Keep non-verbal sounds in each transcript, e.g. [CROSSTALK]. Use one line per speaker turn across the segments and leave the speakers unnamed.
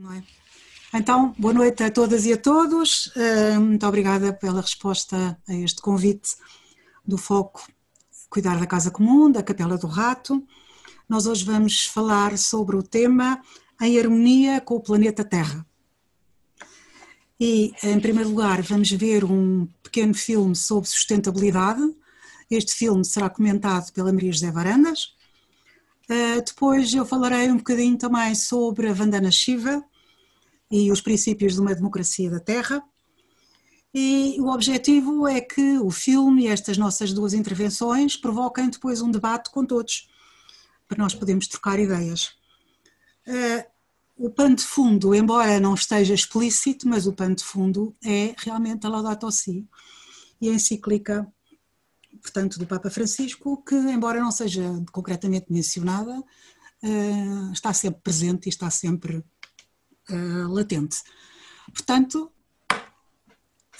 É? Então, boa noite a todas e a todos. Eh, muito obrigada pela resposta a este convite do Foco Cuidar da Casa Comum, da Capela do Rato. Nós hoje vamos falar sobre o tema em harmonia com o planeta Terra. E, em primeiro lugar, vamos ver um pequeno filme sobre sustentabilidade. Este filme será comentado pela Maria José Varandas. Uh, depois eu falarei um bocadinho também sobre a Vandana Shiva e os princípios de uma democracia da Terra. E o objetivo é que o filme e estas nossas duas intervenções provoquem depois um debate com todos, para nós podermos trocar ideias. Uh, o pano de fundo, embora não esteja explícito, mas o pano de fundo é realmente a Laudato Si e a encíclica, portanto, do Papa Francisco, que, embora não seja concretamente mencionada, eh, está sempre presente e está sempre eh, latente. Portanto,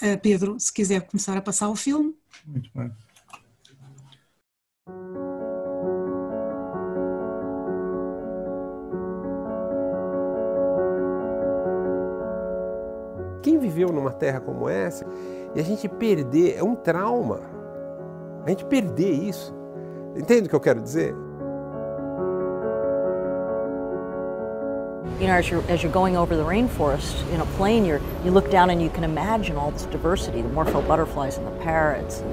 eh, Pedro, se quiser começar a passar o filme.
Muito bem.
Quem viveu numa terra como essa e a gente perder é um trauma. A gente perder isso. Entende o que eu quero dizer?
You know, as you're, as you're going over the rainforest in a plane, you're, you look down and you can imagine all this diversity, the morpho butterflies and the parrots.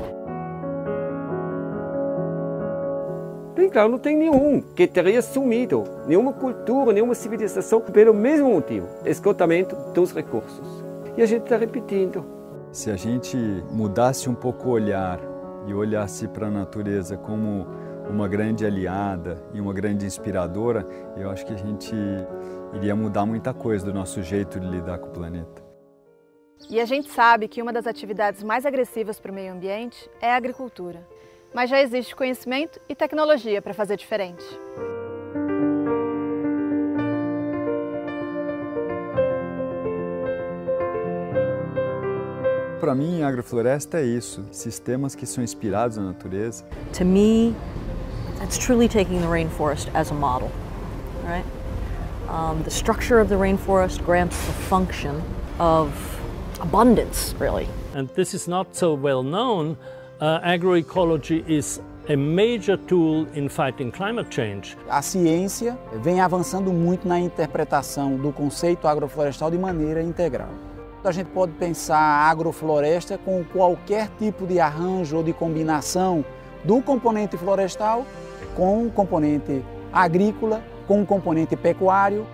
Bem claro, não tem nenhum que teria sumido, nenhuma cultura, nenhuma civilização, pelo mesmo motivo, esgotamento dos recursos. E a gente está repetindo.
Se a gente mudasse um pouco o olhar e olhasse para a natureza como uma grande aliada e uma grande inspiradora, eu acho que a gente iria mudar muita coisa do nosso jeito de lidar com o planeta.
E a gente sabe que uma das atividades mais agressivas para o meio ambiente é a agricultura. Mas já existe conhecimento e tecnologia para fazer diferente.
Para mim, agrofloresta é isso, sistemas que são inspirados na natureza.
To me, that's truly taking the rainforest as a model, right? Um, the structure of the rainforest grants the function of abundance, really.
And this is not so well known. Uh, agroecology is a major tool in fighting climate change.
A ciência vem avançando muito na interpretação do conceito agroflorestal de maneira integral. A gente pode pensar a agrofloresta com qualquer tipo de arranjo ou de combinação do componente florestal com o componente agrícola, com o componente pecuário.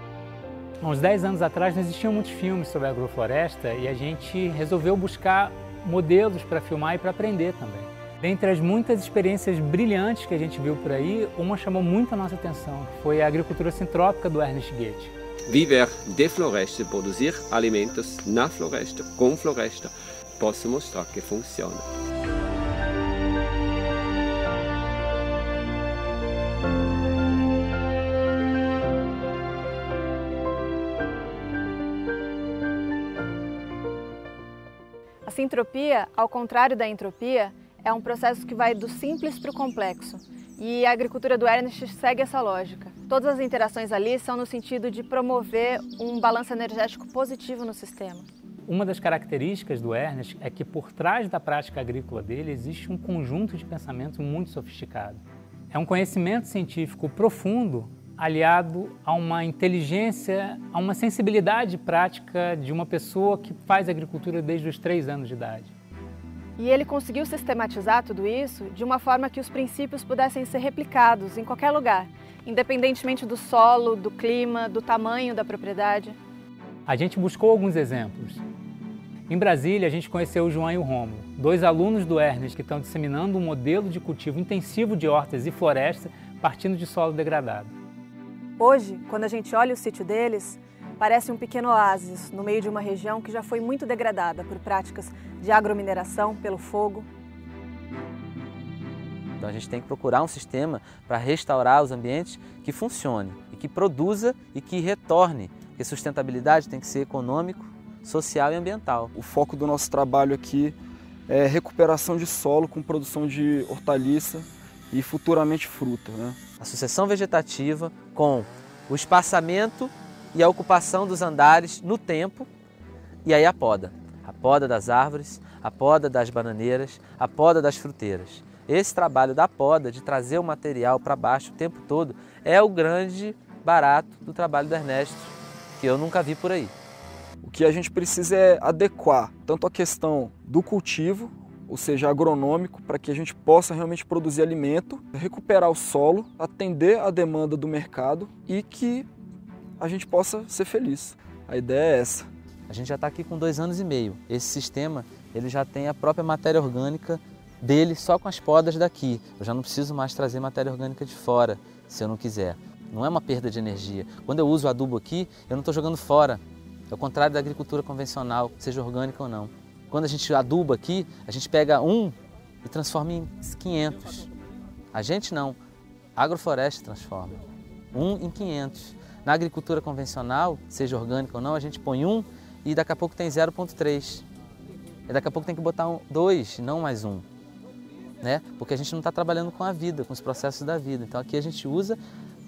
Há uns 10 anos atrás não existiam muitos filmes sobre agrofloresta e a gente resolveu buscar modelos para filmar e para aprender também. Dentre as muitas experiências brilhantes que a gente viu por aí, uma chamou muito a nossa atenção, foi a agricultura sintrópica do Ernest Goethe
viver de floresta, produzir alimentos na floresta, com floresta, posso mostrar que funciona.
A sintropia, ao contrário da entropia, é um processo que vai do simples para o complexo. E a agricultura do Ernest segue essa lógica. Todas as interações ali são no sentido de promover um balanço energético positivo no sistema.
Uma das características do Ernest é que por trás da prática agrícola dele existe um conjunto de pensamento muito sofisticado. É um conhecimento científico profundo aliado a uma inteligência, a uma sensibilidade prática de uma pessoa que faz agricultura desde os três anos de idade.
E ele conseguiu sistematizar tudo isso de uma forma que os princípios pudessem ser replicados em qualquer lugar, independentemente do solo, do clima, do tamanho da propriedade.
A gente buscou alguns exemplos. Em Brasília, a gente conheceu o João e o Romo, dois alunos do Ernest que estão disseminando um modelo de cultivo intensivo de hortas e floresta partindo de solo degradado.
Hoje, quando a gente olha o sítio deles, parece um pequeno oásis no meio de uma região que já foi muito degradada por práticas de agromineração, pelo fogo.
Então a gente tem que procurar um sistema para restaurar os ambientes que funcione e que produza e que retorne, porque sustentabilidade tem que ser econômico, social e ambiental.
O foco do nosso trabalho aqui é recuperação de solo com produção de hortaliça e futuramente fruta. Né?
A sucessão vegetativa com o espaçamento e a ocupação dos andares no tempo e aí a poda. A poda das árvores, a poda das bananeiras, a poda das fruteiras. Esse trabalho da poda, de trazer o material para baixo o tempo todo, é o grande barato do trabalho do Ernesto, que eu nunca vi por aí.
O que a gente precisa é adequar tanto a questão do cultivo, ou seja, agronômico, para que a gente possa realmente produzir alimento, recuperar o solo, atender a demanda do mercado e que a gente possa ser feliz. A ideia é essa.
A gente já está aqui com dois anos e meio. Esse sistema ele já tem a própria matéria orgânica dele só com as podas daqui. Eu já não preciso mais trazer matéria orgânica de fora, se eu não quiser. Não é uma perda de energia. Quando eu uso adubo aqui, eu não estou jogando fora. É o contrário da agricultura convencional, seja orgânica ou não. Quando a gente aduba aqui, a gente pega um e transforma em 500. A gente não, a agrofloresta transforma. Um em 500. Na agricultura convencional, seja orgânica ou não, a gente põe um e daqui a pouco tem 0,3. E daqui a pouco tem que botar um, dois, não mais um. Né? Porque a gente não está trabalhando com a vida, com os processos da vida. Então aqui a gente usa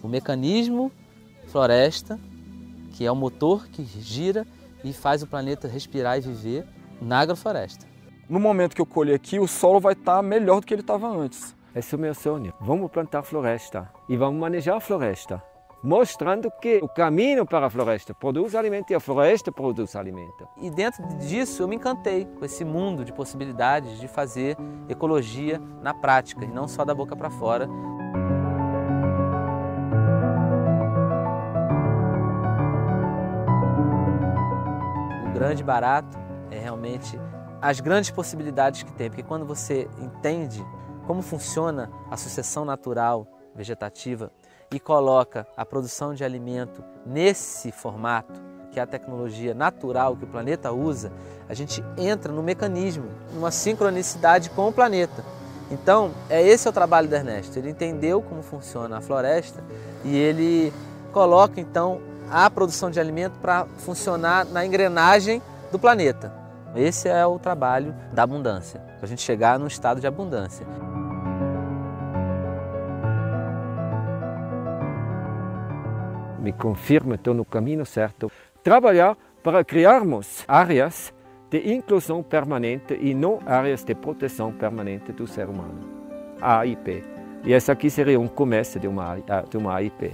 o mecanismo floresta, que é o motor que gira e faz o planeta respirar e viver na agrofloresta.
No momento que eu colher aqui, o solo vai estar tá melhor do que ele estava antes.
Esse é o meu sonho. Vamos plantar floresta e vamos manejar a floresta mostrando que o caminho para a floresta produz alimento e a floresta produz alimento.
E dentro disso eu me encantei com esse mundo de possibilidades de fazer ecologia na prática e não só da boca para fora. O grande barato é realmente as grandes possibilidades que tem, porque quando você entende como funciona a sucessão natural vegetativa e coloca a produção de alimento nesse formato, que é a tecnologia natural que o planeta usa, a gente entra no mecanismo, numa sincronicidade com o planeta. Então, é esse é o trabalho do Ernesto. Ele entendeu como funciona a floresta e ele coloca então a produção de alimento para funcionar na engrenagem do planeta. Esse é o trabalho da abundância, para a gente chegar num estado de abundância.
me confirma estou no caminho certo. Trabalhar para criarmos áreas de inclusão permanente e não áreas de proteção permanente do ser humano. AIP. E essa aqui seria um começo de uma, de uma AIP.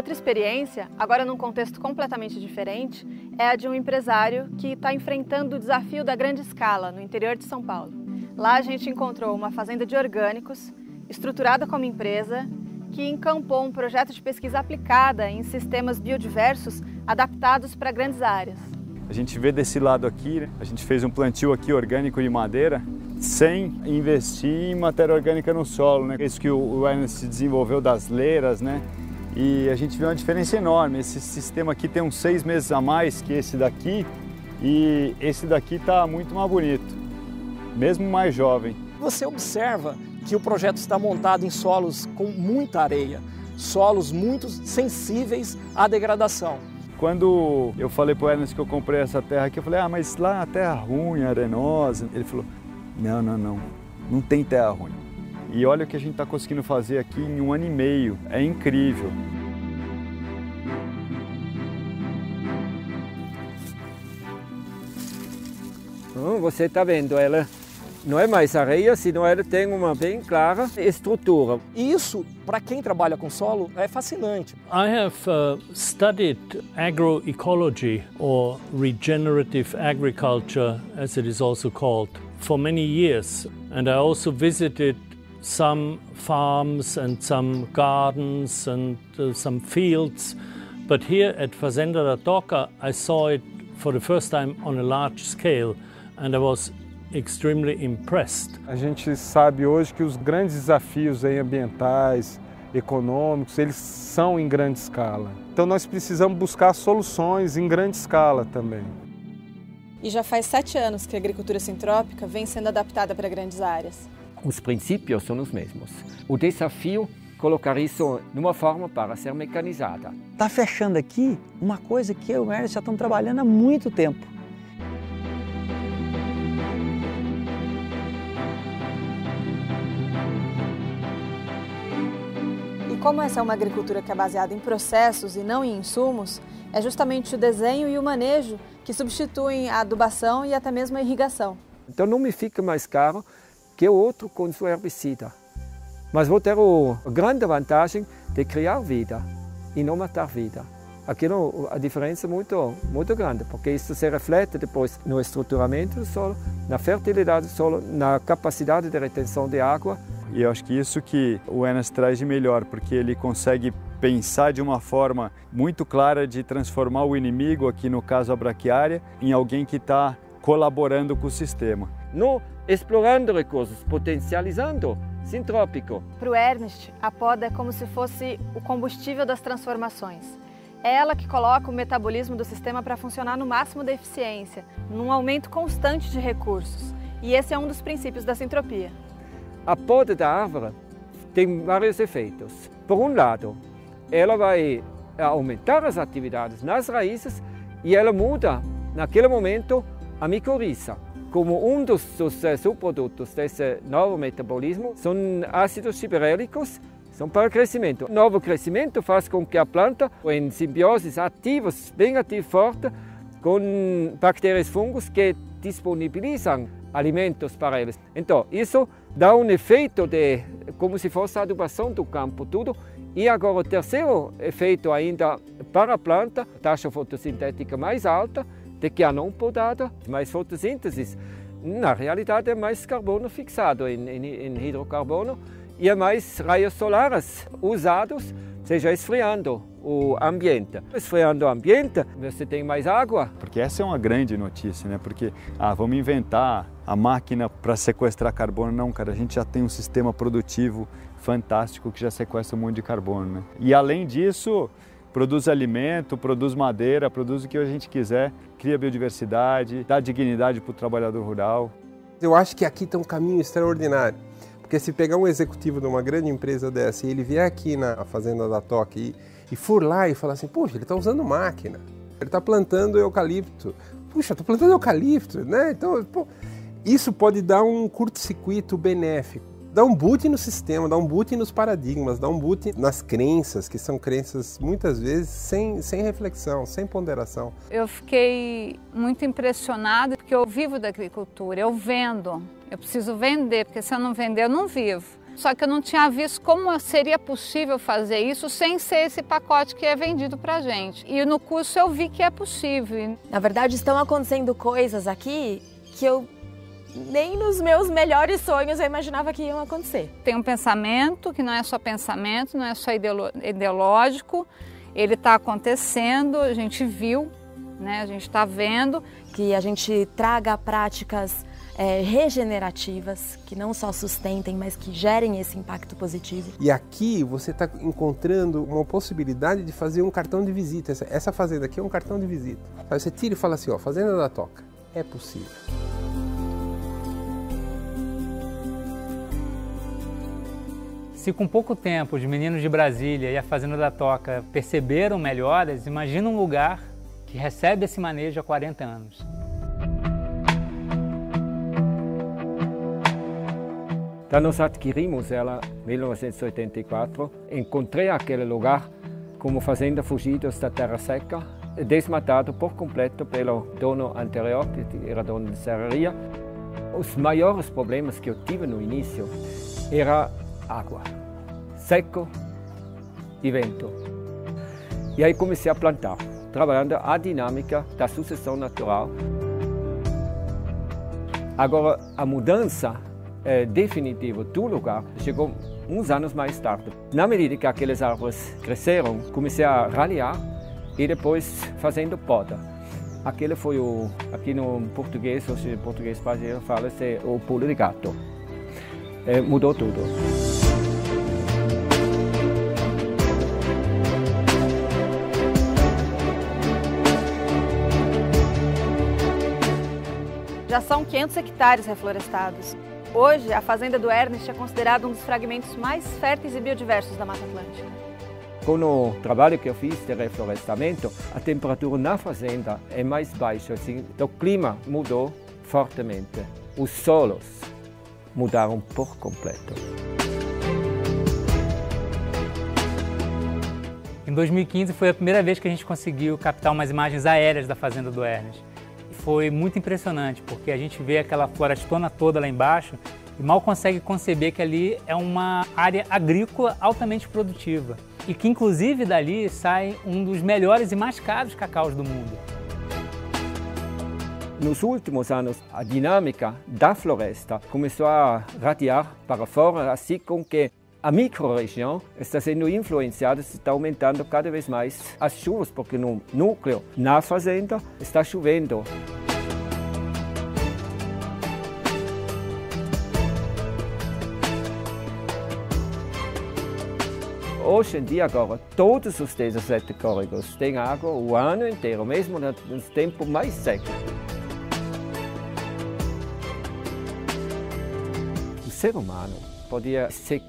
Outra experiência, agora num contexto completamente diferente, é a de um empresário que está enfrentando o desafio da grande escala no interior de São Paulo. Lá a gente encontrou uma fazenda de orgânicos, estruturada como empresa, que encampou um projeto de pesquisa aplicada em sistemas biodiversos adaptados para grandes áreas.
A gente vê desse lado aqui, né? a gente fez um plantio aqui orgânico de madeira sem investir em matéria orgânica no solo, né? Isso que o Ernest desenvolveu das leiras, né? E a gente vê uma diferença enorme. Esse sistema aqui tem uns seis meses a mais que esse daqui e esse daqui está muito mais bonito, mesmo mais jovem.
Você observa que o projeto está montado em solos com muita areia, solos muito sensíveis à degradação.
Quando eu falei para o Ernest que eu comprei essa terra aqui, eu falei, ah, mas lá a terra ruim, arenosa. Ele falou, não, não, não, não tem terra ruim. E olha o que a gente está conseguindo fazer aqui em um ano e meio. É incrível.
você está vendo ela não é mais areia, senão ela tem uma bem clara estrutura.
Isso, para quem trabalha com solo, é fascinante.
I have uh, studied agroecology or regenerative agriculture, as it is also called, for many years, and I also visited some farms and some gardens and uh, some fields. But here at Fazenda da Toca, I saw it for the first time on a large scale and I was extremely impressed.
A gente sabe hoje que os grandes desafios aí ambientais, econômicos, eles são em grande escala. Então nós precisamos buscar soluções em grande escala também.
E já faz sete anos que a agricultura sintrópica vem sendo adaptada para grandes áreas
os princípios são os mesmos. O desafio colocar isso numa forma para ser mecanizada.
Está fechando aqui uma coisa que eu e o Ernest já estamos trabalhando há muito tempo.
E como essa é uma agricultura que é baseada em processos e não em insumos, é justamente o desenho e o manejo que substituem a adubação e até mesmo a irrigação.
Então não me fica mais caro que o outro com seu herbicida. Mas vou ter a grande vantagem de criar vida e não matar vida. Aquilo a diferença é muito, muito grande, porque isso se reflete depois no estruturamento do solo, na fertilidade do solo, na capacidade de retenção de água.
E eu acho que isso que o Enes traz de melhor, porque ele consegue pensar de uma forma muito clara de transformar o inimigo, aqui no caso a braquiária, em alguém que está colaborando com o sistema.
Não explorando recursos, potencializando sintrópico.
Para o Ernest, a poda é como se fosse o combustível das transformações. É ela que coloca o metabolismo do sistema para funcionar no máximo da eficiência, num aumento constante de recursos. E esse é um dos princípios da sintropia.
A poda da árvore tem vários efeitos. Por um lado, ela vai aumentar as atividades nas raízes e ela muda, naquele momento, a micorriza. Como um dos, subprodutos desse novo metabolismo são ácidos giberélicos são para o crescimento. O novo crescimento faz com que a planta, em simbiose ativos, bem ativo forte, com bactérias e fungos que disponibilizam alimentos para eles. Então, isso dá um efeito de como se fosse a adubação do campo, tudo. E agora o terceiro efeito ainda para a planta, taxa fotossintética mais alta do que a não mais fotossíntese. Na realidade é mais carbono fixado em, em, em hidrocarbono e é mais raios solares usados, seja esfriando o ambiente. Esfriando o ambiente, você tem mais água.
Porque essa é uma grande notícia, né? Porque, ah, vamos inventar a máquina para sequestrar carbono. Não, cara, a gente já tem um sistema produtivo fantástico que já sequestra um monte de carbono, né? E além disso, produz alimento, produz madeira, produz o que a gente quiser, cria biodiversidade, dá dignidade para o trabalhador rural.
Eu acho que aqui tem um caminho extraordinário porque se pegar um executivo de uma grande empresa dessa e ele vier aqui na fazenda da Toque e, for lá e falar assim, poxa, ele está usando máquina, ele está plantando eucalipto, puxa, estou plantando eucalipto, né? Então, pô, isso pode dar um curto-circuito benéfico. Dá um boot no sistema, dá um boot nos paradigmas, dá um boot nas crenças, que são crenças muitas vezes sem, sem reflexão, sem ponderação.
Eu fiquei muito impressionada porque eu vivo da agricultura, eu vendo. Eu preciso vender, porque se eu não vender, eu não vivo. Só que eu não tinha visto como seria possível fazer isso sem ser esse pacote que é vendido para gente. E no curso eu vi que é possível.
Na verdade, estão acontecendo coisas aqui que eu nem nos meus melhores sonhos eu imaginava que iam acontecer.
Tem um pensamento que não é só pensamento, não é só ideológico, ele está acontecendo, a gente viu, né? a gente está vendo.
Que a gente traga práticas é, regenerativas, que não só sustentem, mas que gerem esse impacto positivo.
E aqui você está encontrando uma possibilidade de fazer um cartão de visita. Essa, essa fazenda aqui é um cartão de visita. Aí você tira e fala assim, ó, Fazenda da Toca, é possível.
Se com pouco tempo os meninos de Brasília e a Fazenda da Toca perceberam melhoras, imagina um lugar que recebe esse manejo há 40 anos.
Da nós adquirimos ela em 1984, encontrei aquele lugar como fazenda fugidos da terra seca, desmatado por completo pelo dono anterior, que era dono de serraria. Os maiores problemas que eu tive no início era água, seco e vento. E aí comecei a plantar, trabalhando a dinâmica da sucessão natural. Agora, a mudança é, definitivo do lugar chegou uns anos mais tarde. Na medida que aquelas árvores cresceram, comecei a ralhar e depois fazendo poda. Aquele foi o, aqui no português, hoje em português brasileiro fala-se o pulo de gato. É, mudou tudo.
Já são 500 hectares reflorestados. Hoje, a fazenda do Ernest é considerada um dos fragmentos mais férteis e biodiversos da Mata Atlântica.
Com o trabalho que eu fiz de reflorestamento, a temperatura na fazenda é mais baixa, assim, então o clima mudou fortemente. Os solos mudaram por completo.
Em 2015 foi a primeira vez que a gente conseguiu captar umas imagens aéreas da fazenda do Ernest. Foi muito impressionante, porque a gente vê aquela florestona toda lá embaixo e mal consegue conceber que ali é uma área agrícola altamente produtiva e que inclusive dali sai um dos melhores e mais caros cacaus do mundo.
Nos últimos anos, a dinâmica da floresta começou a radiar para fora, assim com que a microrregião está sendo influenciada, está aumentando cada vez mais as chuvas, porque no núcleo, na fazenda, está chovendo. Hoje em dia, agora, todos os desertos córregos têm água o ano inteiro, mesmo nos tempos mais secos. Ser humano podia se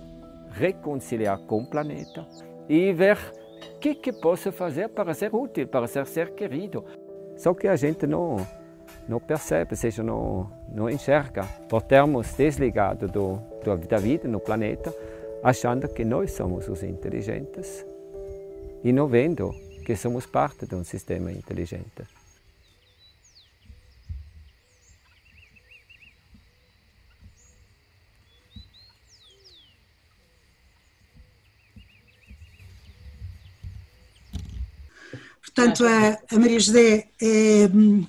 reconciliar com o planeta e ver o que, que posso fazer para ser útil, para ser ser querido. Só que a gente não, não percebe, ou seja, não, não enxerga, por termos desligado do, da vida no planeta, achando que nós somos os inteligentes e não vendo que somos parte de um sistema inteligente.
Portanto, a, a Maria José é hum,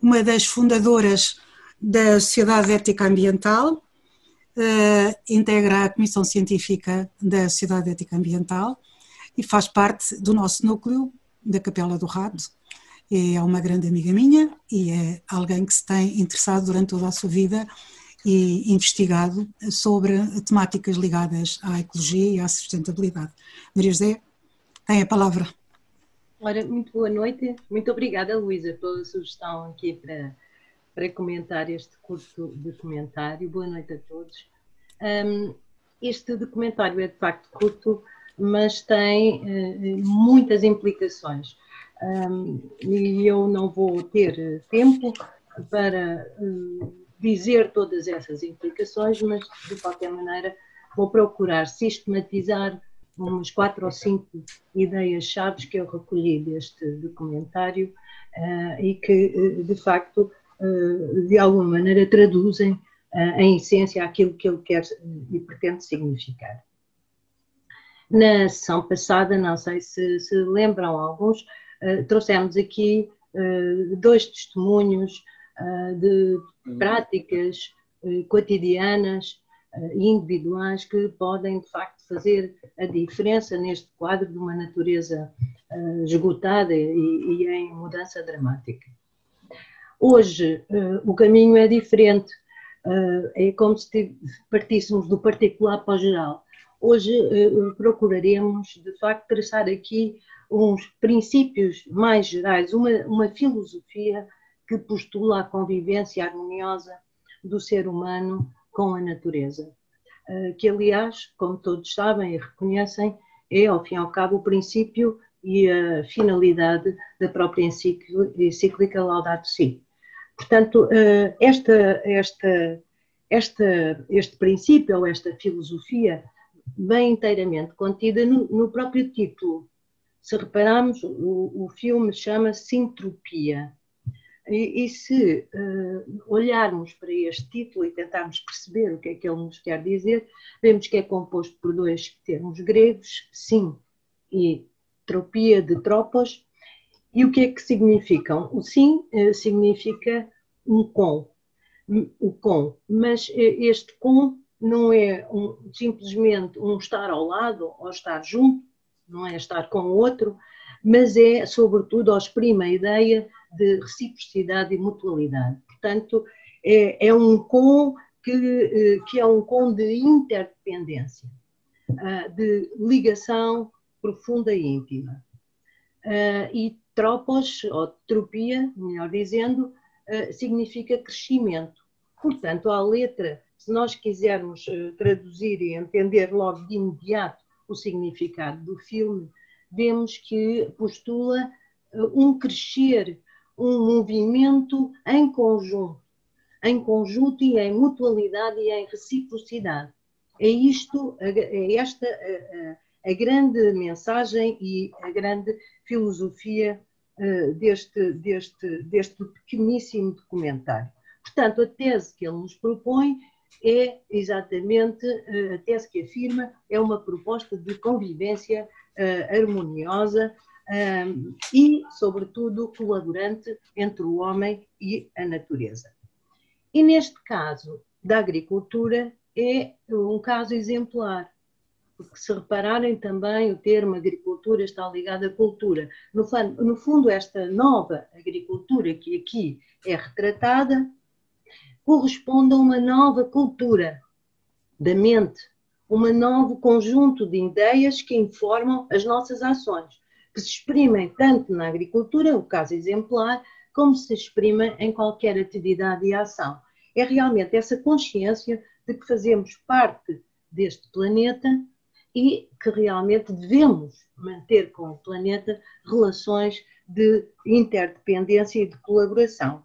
uma das fundadoras da Sociedade Ética Ambiental, uh, integra a Comissão Científica da Sociedade Ética Ambiental e faz parte do nosso núcleo da Capela do Rado. É uma grande amiga minha e é alguém que se tem interessado durante toda a sua vida e investigado sobre temáticas ligadas à ecologia e à sustentabilidade. Maria José, tem a palavra.
Ora, muito boa noite. Muito obrigada, Luísa, pela sugestão aqui para para comentar este curto documentário. Boa noite a todos. Um, este documentário é de facto curto, mas tem uh, muitas implicações. Um, e eu não vou ter tempo para uh, dizer todas essas implicações, mas de qualquer maneira vou procurar sistematizar umas quatro ou cinco ideias-chave que eu recolhi deste documentário uh, e que, de facto, eh, de alguma maneira traduzem eh, em essência aquilo que ele quer e pretende significar. Na sessão passada, não sei se se lembram alguns, eh, trouxemos aqui dois testemunhos de práticas cotidianas individuais que podem, de facto, fazer a diferença neste quadro de uma natureza esgotada e em mudança dramática. Hoje uh, o caminho é diferente, é como se partíssemos do particular para o geral. Hoje procuraremos, de facto, traçar aqui uns princípios mais gerais, uma, uma filosofia que postula a convivência harmoniosa do ser humano com a natureza. Que, aliás, como todos sabem e reconhecem, é, ao fim e ao cabo, o princípio e a finalidade da própria encíclica Laudato Si. Portanto, eh, esta, esta, esta, este princípio ou esta filosofia vem inteiramente contida no, no próprio título. Se repararmos, o, o filme chama Sintropia. E, e se uh, olharmos para este título e tentarmos perceber o que é que ele nos quer dizer, vemos que é composto por dois termos gregos, sim e tropia de tropos, e o que é que significam? O sim eh, significa um com, o com, mas eh, este com não é um, simplesmente um estar ao lado ou estar junto, não é estar com o outro, mas é, sobretudo, exprime a ideia de reciprocidade e mutualidade. Portanto, é, é um com que, eh, que é um com de interdependência, ah, de ligação profunda e íntima. Ah, e tropos, ou tropia, melhor dizendo, uh, significa crescimento. Portanto, a letra, se nós quisermos uh, traduzir e entender logo de imediato o significado do filme, vemos que postula uh, um crescer, um movimento em conjunto, em conjunto e em mutualidade e em reciprocidade. É isto, é esta a grande mensagem e a grande filosofia uh, deste, deste, deste pequeníssimo documentário. Portanto, a tese que ele nos propõe é exatamente uh, a tese que afirma é uma proposta de convivência uh, harmoniosa um, e, sobretudo, colaborante entre o homem e a natureza. E neste caso da agricultura, é um caso exemplar, porque se repararem também o termo agricultura está ligado à cultura. No, no fundo, esta nova agricultura que aqui é retratada corresponde a uma nova cultura da mente, um novo conjunto de ideias que informam as nossas ações, que se exprimem tanto na agricultura, o caso exemplar, como se exprima em qualquer atividade e ação. É realmente essa consciência de que fazemos parte deste planeta e que realmente devemos manter com o planeta relações de interdependência e de colaboração.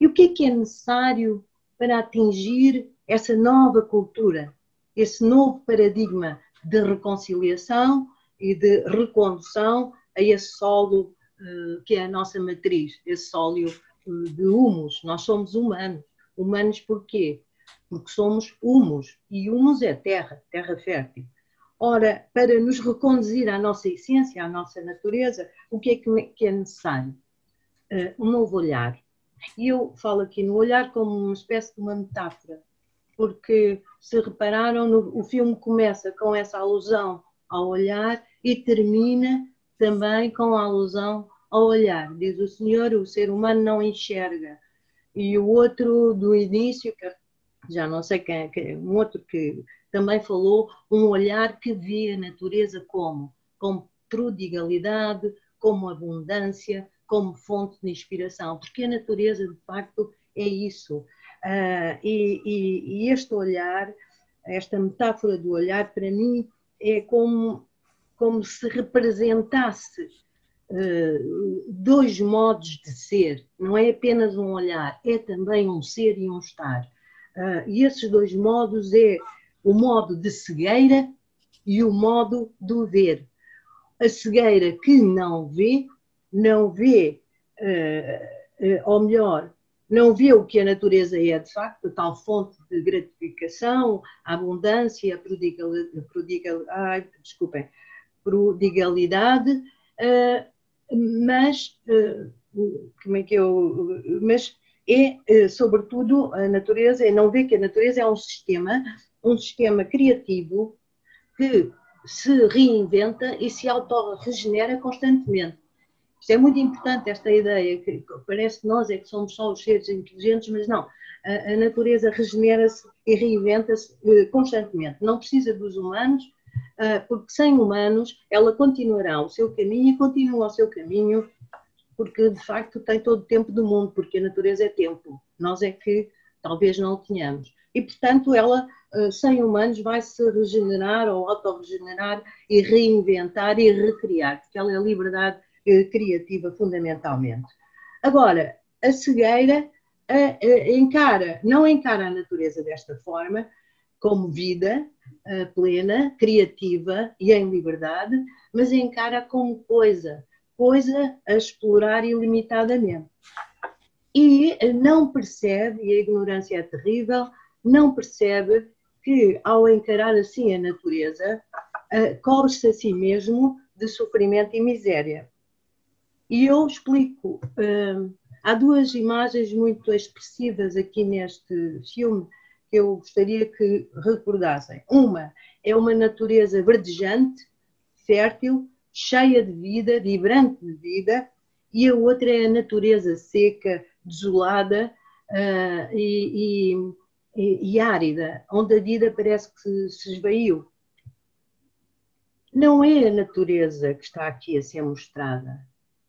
E o que é que é necessário para atingir essa nova cultura, esse novo paradigma de reconciliação e de recondução a esse solo uh, que é a nossa matriz, esse solo uh, de humus. Nós somos humanos. Humanos porquê? porque somos humus, e humus é terra, terra fértil. Ora, para nos reconduzir à nossa essência, à nossa natureza, o que é que é necessário? Um novo olhar. E eu falo aqui no olhar como uma espécie de uma metáfora, porque se repararam, o filme começa com essa alusão ao olhar e termina também com a alusão ao olhar. Diz o Senhor, o ser humano não enxerga. E o outro do início, que já não sei quem, quem, um outro que também falou, um olhar que vê a natureza como? Como prodigalidade, como abundância, como fonte de inspiração, porque a natureza, de facto, é isso. Uh, e, e, e, este olhar, esta metáfora do olhar, para mim, é como, como se representasse uh, dois modos de ser. Não é apenas um olhar, é também um ser e um estar. Uh, e esses dois modos é o modo de cegueira e o modo do ver. A cegueira que não vê, não vê, uh, ou melhor, não vê o que a natureza é de facto, tal fonte de gratificação, abundância, a prodigalidade, prodigal, ai, desculpem, prodigalidade, uh, mas como é que eu, mas é, eh, sobretudo, a natureza, é não ver que a natureza é um sistema, um sistema criativo que se reinventa e se autorregenera constantemente. Isto é muito importante, esta ideia, que parece que nós é que somos só os seres inteligentes, mas não. A, a natureza regenera-se e reinventa-se eh, constantemente. Não precisa dos humanos, eh, porque sem humanos ela continuará o seu caminho e continua o seu caminho porque de facto tem todo o tempo do mundo, porque a natureza é tempo, nós é que talvez não o tenhamos. E portanto ela, eh, sem humanos, vai se regenerar ou autorregenerar e reinventar e recriar, porque ela é a liberdade criativa fundamentalmente. Agora, a cegueira encara, não encara a natureza desta forma, como vida eh, plena, criativa e em liberdade, mas encara como coisa, coisa a explorar ilimitadamente. E não percebe, e a ignorância é terrível, não percebe que ao encarar assim a natureza, cobre-se a si mesmo de sofrimento e miséria. E eu explico. Uh, há duas imagens muito expressivas aqui neste filme que eu gostaria que recordassem. Uma é uma natureza verdejante, fértil, cheia de vida, vibrante de vida, e a outra é a natureza seca, desolada uh, e, e, e, árida, onde a vida parece que se esvaiu. Não é a natureza que está aqui a ser mostrada,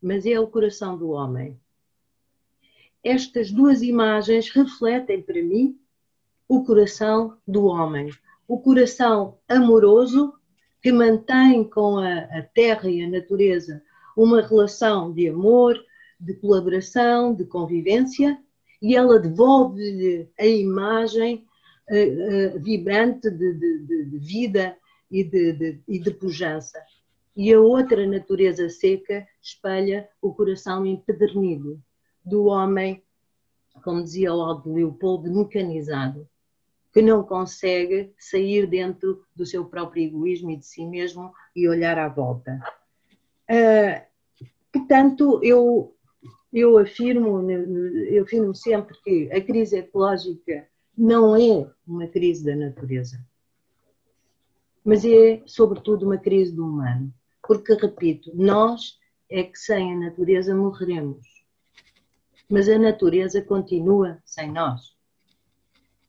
mas é o coração do homem. Estas duas imagens refletem para mim o coração do homem, o coração amoroso que mantém com a, a terra e a natureza uma relação de amor, de colaboração, de convivência, e ela devolve-lhe a imagem uh, uh, vibrante de, de, de, vida e de, de, e de pujança. E a outra natureza seca espelha o coração empedernido do homem, como dizia o Aldo Leopoldo, mecanizado, que não consegue sair dentro do seu próprio egoísmo e de si mesmo e olhar à volta. Uh, portanto, eu, eu afirmo, eu afirmo sempre que a crise ecológica não é uma crise da natureza, mas é, sobretudo, uma crise do humano. Porque, repito, nós é que sem a natureza morreremos, mas a natureza continua sem nós.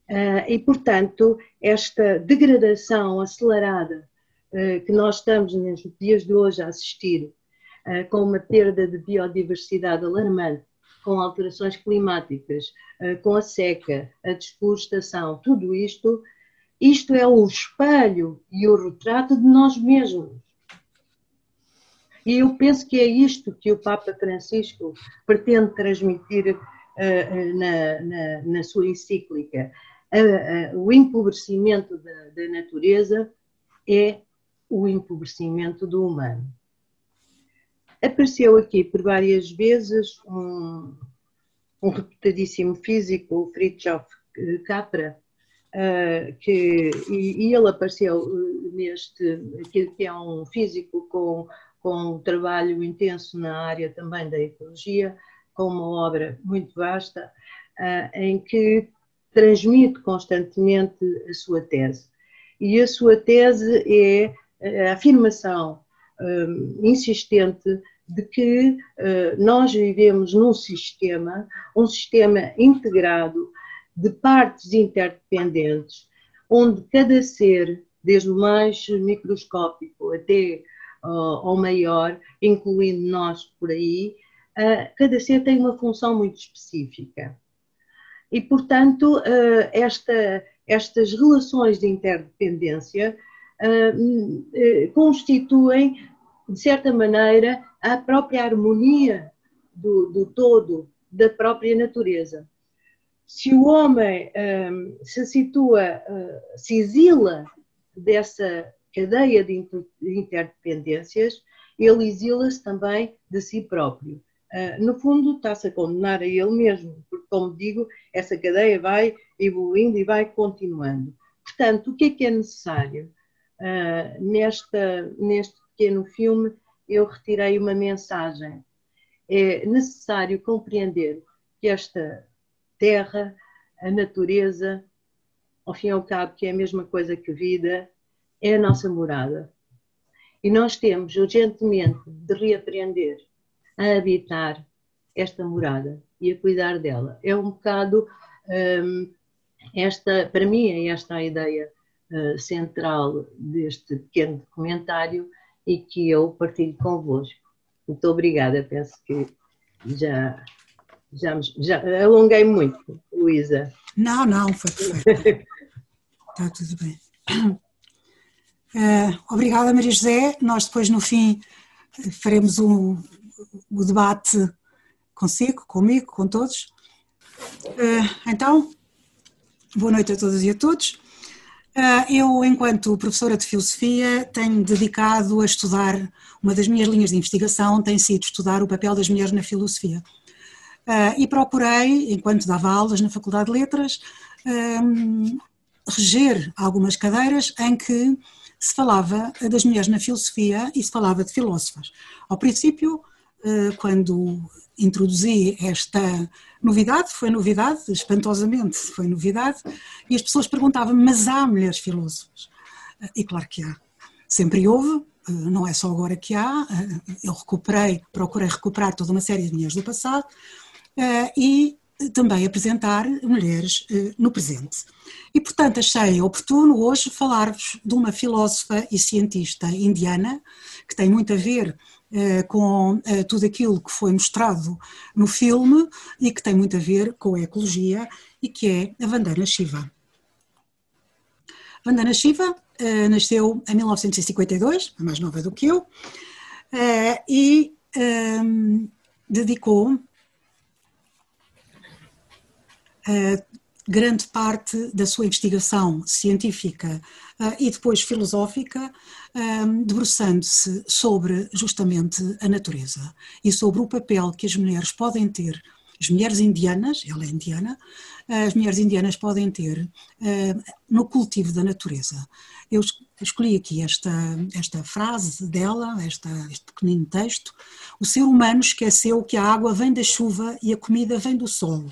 Uh, e, portanto, esta degradação acelerada uh, que nós estamos nos dias de hoje a assistir, uh, com uma perda de biodiversidade alarmante, com alterações climáticas, com a seca, a desflorestação, tudo isto, isto é o espelho e o retrato de nós mesmos. E eu penso que é isto que o Papa Francisco pretende transmitir na, na, na sua encíclica a, a, o empobrecimento da, da natureza é o empobrecimento do humano. Apareceu aqui por várias vezes um, um reputadíssimo físico, o Fritjof Capra, uh, que, e, e, ele apareceu neste, que, que é um físico com, com um trabalho intenso na área também da ecologia, com uma obra muito vasta, uh, em que transmite constantemente a sua tese. E a sua tese é a afirmação um, insistente de que uh, nós vivemos num sistema, um sistema integrado de partes interdependentes, onde cada ser, desde o mais microscópico até ao maior, incluindo nós por aí, uh, cada ser tem uma função muito específica. E, portanto, eh, esta, estas relações de interdependência eh, eh, constituem, de certa maneira, a própria harmonia do, do todo, da própria natureza. Se o homem se situa, se exila dessa cadeia de interdependências, ele exila-se também de si próprio. Uh, no fundo, está-se a condenar a ele mesmo, porque, como digo, essa cadeia vai evoluindo e vai continuando. Portanto, o que é que é necessário? Uh, nesta, neste pequeno filme, eu retirei uma mensagem. É necessário compreender que esta terra, a natureza, ao fim e ao cabo, que é a mesma coisa que vida, é a nossa morada. E nós temos urgentemente de reaprender a habitar esta morada e a cuidar dela. É um bocado um, esta, para mim, é esta a ideia uh, central deste pequeno documentário e que eu partilho convosco. Muito obrigada, penso que já, já, já alonguei muito, Luísa.
Não, não, foi perfeito. [LAUGHS] Está tudo bem. Uh, obrigada, Maria José. Nós depois, no fim, faremos um, o debate consigo, comigo, com todos. Eh, então, boa noite a todas e a todos. Eh, eu, enquanto professora de filosofia, tenho dedicado a estudar, uma das minhas linhas de investigação tem sido estudar o papel das mulheres na filosofia. E procurei, enquanto dava aulas na Faculdade de Letras, reger algumas cadeiras em que se falava das mulheres na filosofia e se falava de filósofas. Ao princípio, eh, quando introduzi esta novidade, foi novidade, espantosamente foi novidade, e as pessoas perguntavam-me, mas há mulheres filósofas? E claro que há, sempre houve, eh, não é só agora que há, eh, eu recuperei, procurei recuperar toda uma série de mulheres do passado e também apresentar mulheres no presente. E, portanto, achei oportuno hoje falar-vos de uma filósofa e cientista indiana, que tem muito a ver eh, com eh, tudo aquilo que foi mostrado no filme e que tem muito a ver com a ecologia e que é a Vandana Shiva. Vandana Shiva eh, nasceu em 1952, a mais nova do que eu, e dedicou grande parte da sua investigação científica uh, e depois filosófica, um, debruçando-se sobre justamente a natureza e sobre o papel que as mulheres podem ter, as mulheres indianas, ela é indiana, as mulheres indianas podem ter no cultivo da natureza. Eu escolhi aqui esta, esta frase dela, esta, este pequenino texto. O ser humano esqueceu que a água vem da chuva e a comida vem do solo.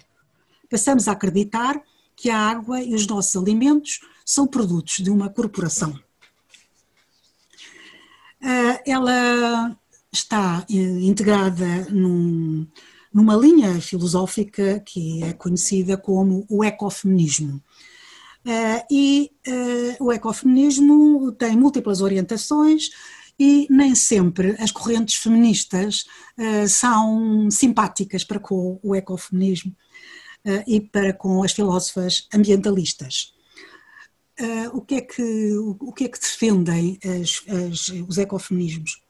Passamos a acreditar que a água e os nossos alimentos são produtos de uma corporação. Uh, ela está uh, integrada num, numa linha filosófica que é conhecida como o ecofeminismo. Uh, e uh, o ecofeminismo tem múltiplas orientações e nem sempre as correntes feministas são simpáticas para com o ecofeminismo e para com as filósofas ambientalistas. o, que é que, o, que é que defendem as, as, os ecofeminismos?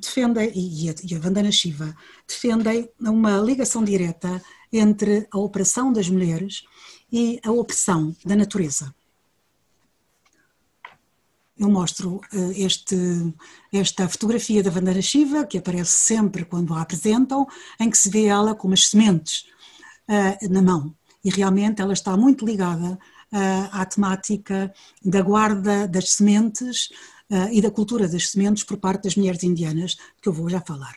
defendem, e a, e a Vandana Shiva, defendem uma ligação direta entre a opressão das mulheres e a opressão da natureza. Eu mostro uh, este, esta fotografia da Vandana Shiva, que aparece sempre quando a apresentam, em que se vê ela com umas sementes uh, na mão. E realmente ela está muito ligada uh, à temática da guarda das sementes, e da cultura das sementes por parte das mulheres indianas, que eu vou já falar.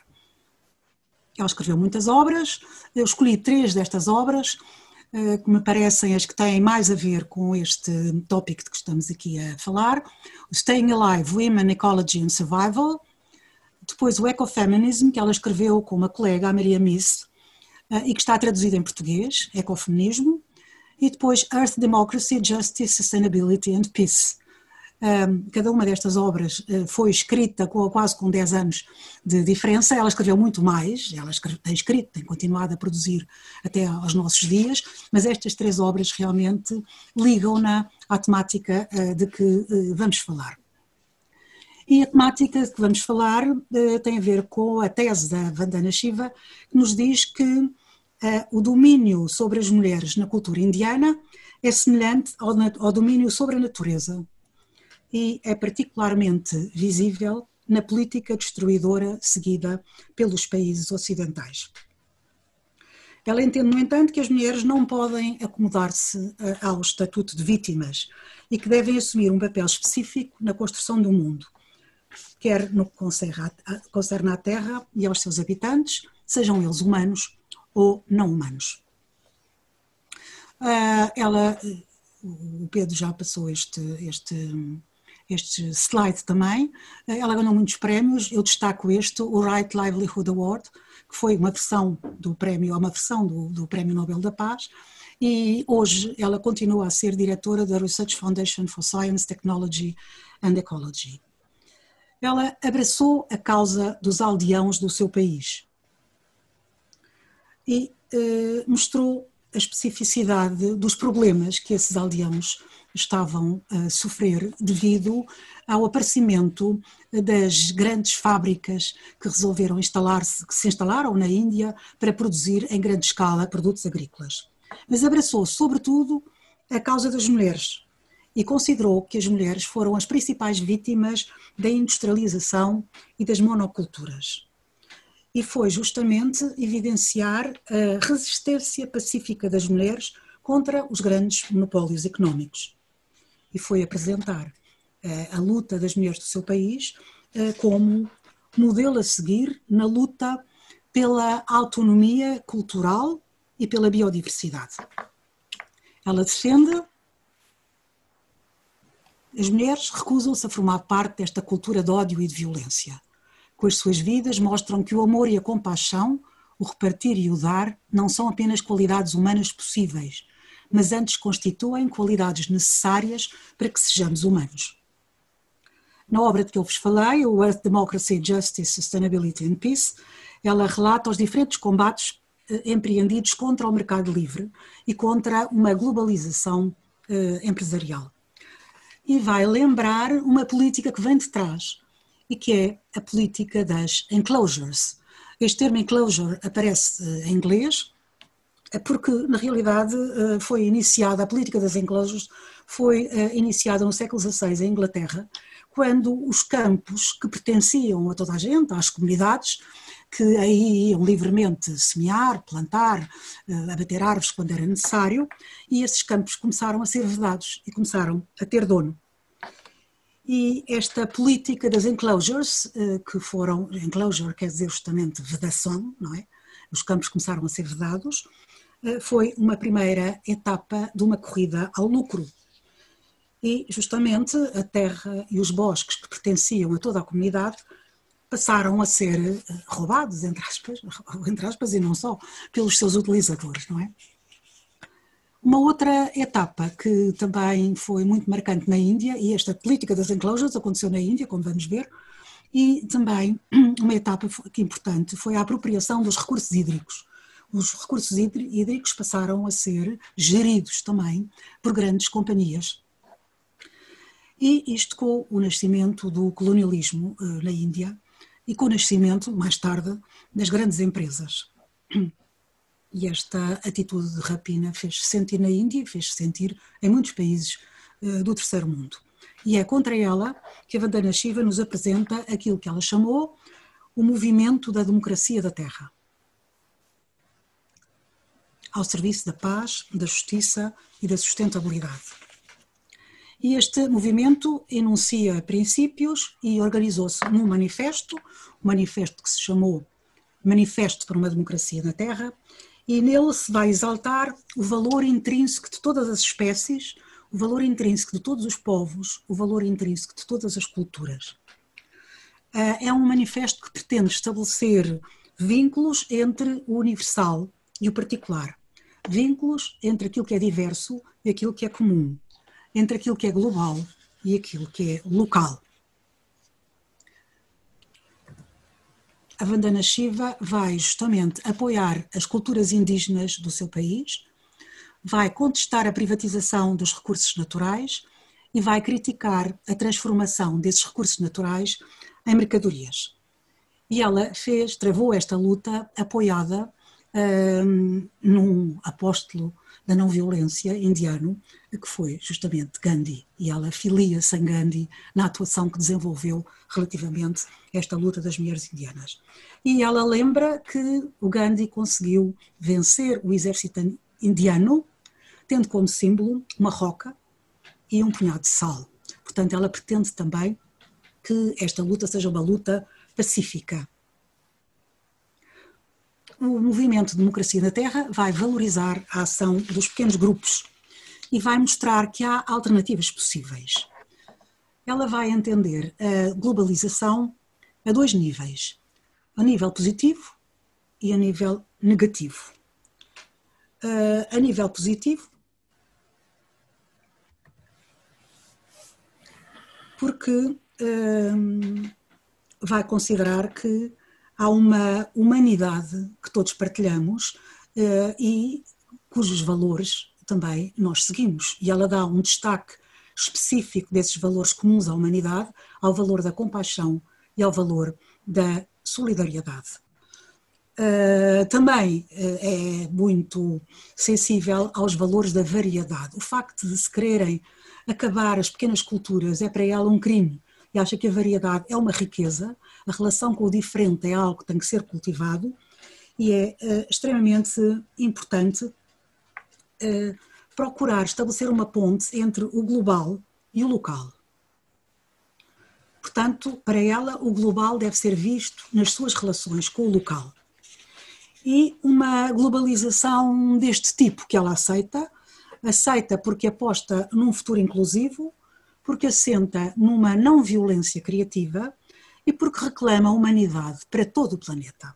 Ela escreveu muitas obras, eu escolhi três destas obras, que me parecem as que têm mais a ver com este tópico de que estamos aqui a falar. Staying Alive, Women, Ecology and Survival, depois o Ecofeminism, que ela escreveu com uma colega, a Maria Miss, uh, e que está traduzido em português, Ecofeminismo, e depois Earth Democracy, Justice, Sustainability and Peace, cada uma destas obras eh, foi escrita quase com 10 anos de diferença, ela escreveu muito mais, ela tem escrito, tem continuado a produzir até aos nossos dias, mas estas três obras realmente ligam-na à temática eh, de que eh, vamos falar. E a temática de que vamos falar tem a ver com a tese da Vandana Shiva, que nos diz que o domínio sobre as mulheres na cultura indiana é semelhante ao domínio sobre a natureza, e é particularmente visível na política destruidora seguida pelos países ocidentais. Ela entende, no entanto, que as mulheres não podem acomodar-se eh, ao estatuto de vítimas e que devem assumir um papel específico na construção do mundo, quer no que concerne à Terra e aos seus habitantes, sejam eles humanos ou não humanos. Ah, ela, o Pedro já passou este, este este slide também. Eh, ela ganhou muitos prémios, eu destaco este, o Right Livelihood Award, que foi uma versão do prémio, uma versão do, do Prémio Nobel da Paz, e hoje ela continua a ser diretora da Research Foundation for Science, Technology and Ecology. Ela abraçou a causa dos aldeãos do seu país e eh, mostrou a especificidade dos problemas que esses aldeãos estavam a sofrer devido ao aparecimento das grandes fábricas que resolveram instalar-se, que se instalaram na Índia para produzir em grande escala produtos agrícolas. Mas abraçou, sobretudo, a causa das mulheres e considerou que as mulheres foram as principais vítimas da industrialização e das monoculturas. E foi justamente evidenciar a resistência pacífica das mulheres contra os grandes monopólios económicos e foi apresentar eh, a luta das mulheres do seu país eh, como modelo a seguir na luta pela autonomia cultural e pela biodiversidade. Ela defende as mulheres recusam-se a formar parte desta cultura de ódio e de violência. Com as suas vidas mostram que o amor e a compaixão, o repartir e o dar, não são apenas qualidades humanas possíveis, mas antes constituem qualidades necessárias para que sejamos humanos. Na obra de que eu vos falei, o Earth Democracy, Justice, Sustainability and Peace, ela relata os diferentes combates eh, empreendidos contra o mercado livre e contra uma globalização eh, empresarial. E vai lembrar uma política que vem de trás e que é a política das enclosures. Este termo enclosure aparece eh, em inglês porque na realidade foi iniciada a política das enclosures foi iniciada no século XVI em Inglaterra, quando os campos que pertenciam a toda a gente, às comunidades, que aí iam livremente semear, plantar, abater árvores quando era necessário, e esses campos começaram a ser vedados e começaram a ter dono. E esta política das enclosures, que foram, enclosure quer dizer justamente vedação, não é? Os campos começaram a ser vedados, foi uma primeira etapa de uma corrida ao lucro. E justamente a terra e os bosques que pertenciam a toda a comunidade passaram a ser eh, roubados, entre aspas, [LAUGHS] entre aspas e não só, pelos seus utilizadores, não é? Uma outra etapa que também foi muito marcante na Índia, e esta política das enclosures aconteceu na Índia, como vamos ver, e também [CLEARS THROAT] uma etapa que importante foi a apropriação dos recursos hídricos os recursos hídricos passaram a ser geridos também por grandes companhias. E isto com o nascimento do colonialismo eh, na Índia e com o nascimento, mais tarde, das grandes empresas. [CLEARS THROAT] E esta atitude de rapina fez-se sentir na Índia e fez-se sentir em muitos países eh, do terceiro mundo. E é contra ela que a Vandana Shiva nos apresenta aquilo que ela chamou o movimento da democracia da terra ao serviço da paz, da justiça e da sustentabilidade. E este movimento enuncia princípios e organizou-se num manifesto, um manifesto que se chamou Manifesto para uma Democracia na Terra, e nele se vai exaltar o valor intrínseco de todas as espécies, o valor intrínseco de todos os povos, o valor intrínseco de todas as culturas. Ah, é um manifesto que pretende estabelecer vínculos entre o universal e o particular, vínculos entre aquilo que é diverso e aquilo que é comum, entre aquilo que é global e aquilo que é local. A Vandana Shiva vai justamente apoiar as culturas indígenas do seu país, vai contestar a privatização dos recursos naturais e vai criticar a transformação desses recursos naturais em mercadorias. E ela fez, travou esta luta apoiada um, num apóstolo da não violência indiano, que foi justamente Gandhi, e ela filia-se em Gandhi na atuação que desenvolveu relativamente a esta luta das mulheres indianas. E ela lembra que o Gandhi conseguiu vencer o exército indiano, tendo como símbolo uma roca e um punhado de sal. Portanto, ela pretende também que esta luta seja uma luta pacífica, o movimento Democracia na Terra vai valorizar a ação dos pequenos grupos e vai mostrar que há alternativas possíveis. Ela vai entender a globalização a dois níveis, a nível positivo e a nível negativo. a nível positivo, porque vai considerar que há uma humanidade que todos partilhamos uh, e cujos valores também nós seguimos. E ela dá um destaque específico desses valores comuns à humanidade, ao valor da compaixão e ao valor da solidariedade. Uh, também uh, é muito sensível aos valores da variedade. O facto de se quererem acabar as pequenas culturas é para ela um crime e acha que a variedade é uma riqueza, a relação com o diferente é algo que tem que ser cultivado e é uh, extremamente importante uh, procurar estabelecer uma ponte entre o global e o local. Portanto, para ela, o global deve ser visto nas suas relações com o local. E uma globalização deste tipo que ela aceita, aceita porque aposta num futuro inclusivo, porque assenta numa não violência criativa e porque reclama a humanidade para todo o planeta.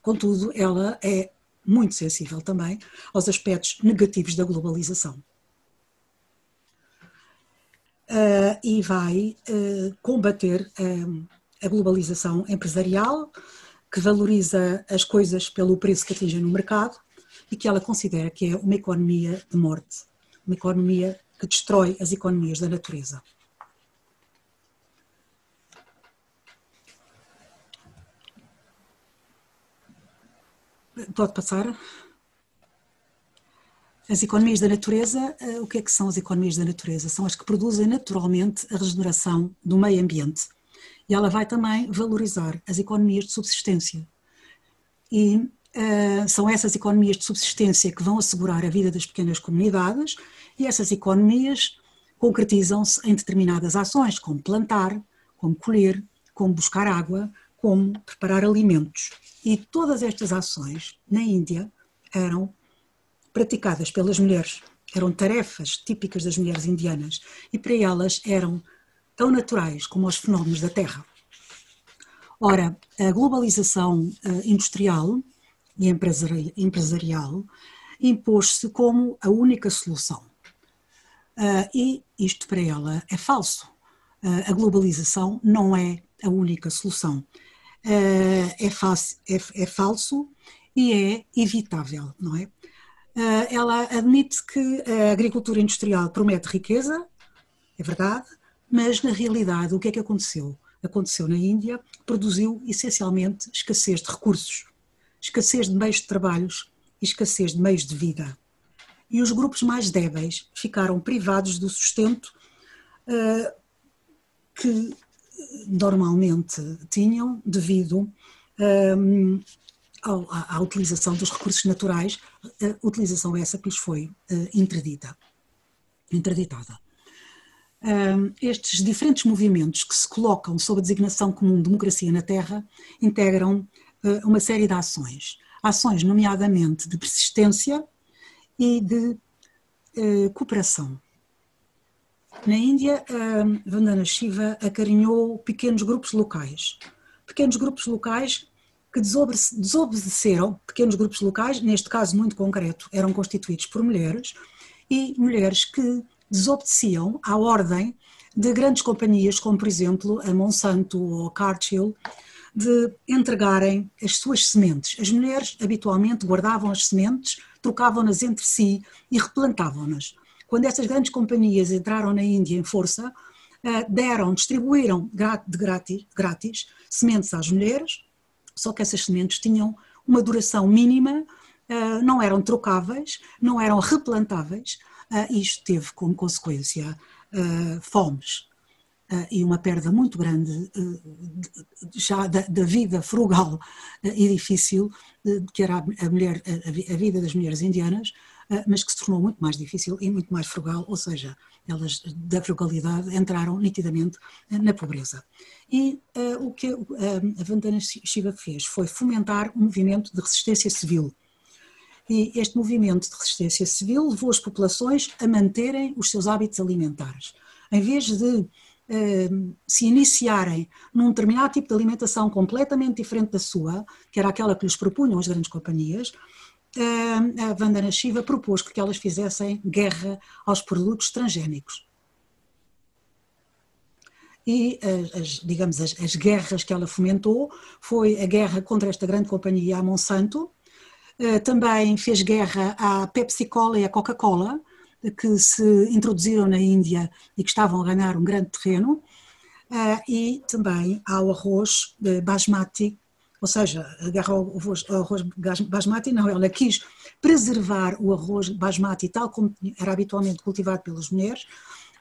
Contudo, ela é muito sensível também aos aspectos negativos da globalização. Uh, e vai uh, combater uh, a globalização empresarial, que valoriza as coisas pelo preço que atingem no mercado e que ela considera que é uma economia de morte, uma economia que destrói as economias da natureza. Pode passar? As economias da natureza, o que é que são as economias da natureza? São as que produzem naturalmente a regeneração do meio ambiente. E ela vai também valorizar as economias de subsistência. E uh, são essas economias de subsistência que vão assegurar a vida das pequenas comunidades, e essas economias concretizam-se em determinadas ações, como plantar, como colher, como buscar água, como preparar alimentos. E todas estas ações na Índia eram praticadas pelas mulheres, eram tarefas típicas das mulheres indianas e para elas eram tão naturais como os fenómenos da Terra. Ora, a globalização eh, industrial e empresarial impôs-se como a única solução. Uh, e isto para ela é falso. Uh, a globalização não é a única solução. Uh, é, é, é, falso e é evitável, não é? ela admite que a agricultura industrial promete riqueza, é verdade, mas na realidade o que é que aconteceu? Aconteceu na Índia, produziu essencialmente escassez de recursos, escassez de meios de trabalhos e escassez de meios de vida e os grupos mais débeis ficaram privados do sustento uh, que normalmente tinham devido um, à, à, utilização dos recursos naturais, uh, utilização essa que lhes foi uh, interdita, interditada. Um, estes diferentes movimentos que se colocam sob a designação comum Democracia na Terra integram uh, uma série de ações. Ações, nomeadamente, de persistência, e de eh, cooperação. Na Índia, Vandana Shiva acarinhou pequenos grupos locais. Pequenos grupos locais que desobedeceram, pequenos grupos locais, neste caso muito concreto, eram constituídos por mulheres, e mulheres que desobedeciam à ordem de grandes companhias, como por exemplo a Monsanto ou a Cargill, de entregarem as suas sementes. As mulheres habitualmente guardavam as sementes, trocavam-nas entre si e replantavam-nas. Quando essas grandes companhias entraram na Índia em força, eh, deram, distribuíram de grátis, grátis sementes às mulheres, só que essas sementes tinham uma duração mínima, eh, não eram trocáveis, não eram replantáveis, eh, isto teve como consequência fomes, e uma perda muito grande já da, da, vida frugal e difícil que era a, mulher, a, vida das mulheres indianas, mas que se tornou muito mais difícil e muito mais frugal, ou seja, elas da frugalidade entraram nitidamente na pobreza. E o que a Vandana Shiva fez foi fomentar um movimento de resistência civil. E este movimento de resistência civil levou as populações a manterem os seus hábitos alimentares. Em vez de se iniciarem num determinado tipo de alimentação completamente diferente da sua, que era aquela que lhes propunham as grandes companhias, a Vandana Shiva propôs que elas fizessem guerra aos produtos transgénicos. E, as, digamos, as, as guerras que ela fomentou foi a guerra contra esta grande companhia, a Monsanto, eh, também fez guerra à Pepsi-Cola e à Coca-Cola, que se introduziram na Índia e que estavam a ganhar um grande terreno, eh, e também ao arroz basmati, ou seja, a guerra ao arroz, basmati, não, ela quis preservar o arroz basmati tal como era habitualmente cultivado pelas mulheres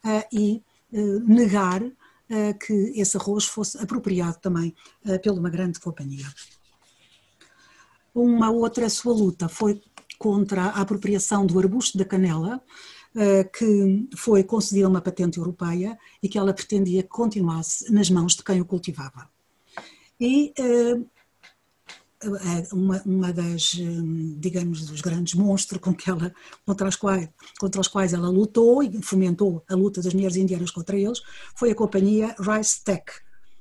eh, e eh, negar que esse arroz fosse apropriado também por uma grande companhia. Uma outra sua luta foi contra a apropriação do arbusto da canela, eh, que foi concedida uma patente europeia e que ela pretendia que continuasse nas mãos de quem o cultivava. E eh, uma, uma das, digamos, dos grandes monstros com que ela, contra, os quais, contra os quais ela lutou e fomentou a luta das mulheres indianas contra eles, foi a companhia Rice Tech,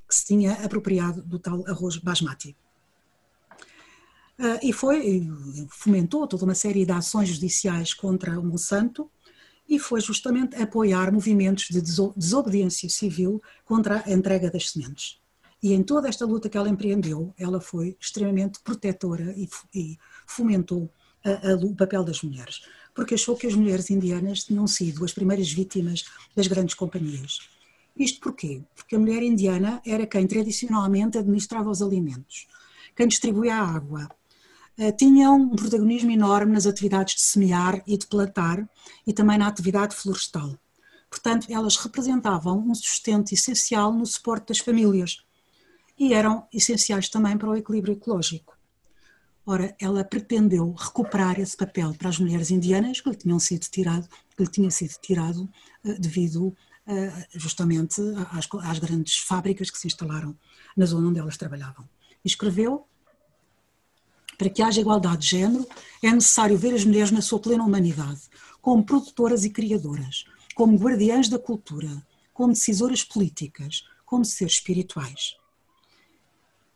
que se tinha apropriado do tal arroz basmati. Uh, e foi, fomentou toda uma série de ações judiciais contra o Monsanto e foi justamente apoiar movimentos de desobediência civil contra a entrega das sementes. E em toda esta luta que ela empreendeu, ela foi extremamente protetora e, e fomentou a, a, o papel das mulheres, porque achou que as mulheres indianas tinham sido as primeiras vítimas das grandes companhias. Isto porquê? Porque a mulher indiana era quem tradicionalmente administrava os alimentos, quem distribuía a água, uh, tinham um protagonismo enorme nas atividades de semear e de plantar e também na atividade florestal. Portanto, elas representavam um sustento essencial no suporte das famílias e eram essenciais também para o equilíbrio ecológico. Ora, ela pretendeu recuperar esse papel para as mulheres indianas que lhe, tinham sido tirado, que lhe tinha sido tirado uh, devido uh, justamente às, às, grandes fábricas que se instalaram na zona onde elas trabalhavam. E escreveu: para que haja igualdade de género, é necessário ver as mulheres na sua plena humanidade, como produtoras e criadoras, como guardiãs da cultura, como decisoras políticas, como seres espirituais.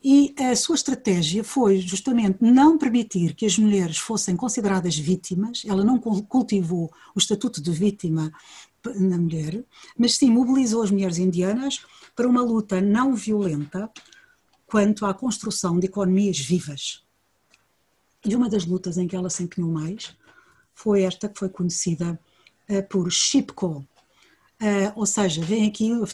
E a sua estratégia foi justamente não permitir que as mulheres fossem consideradas vítimas, ela não cultivou o estatuto de vítima na mulher, mas sim mobilizou as mulheres indianas para uma luta não violenta quanto à construção de economias vivas. E uma das lutas em que ela se empenhou mais foi esta que foi conhecida eh, por Shipko, Uh, ou seja, vem aqui a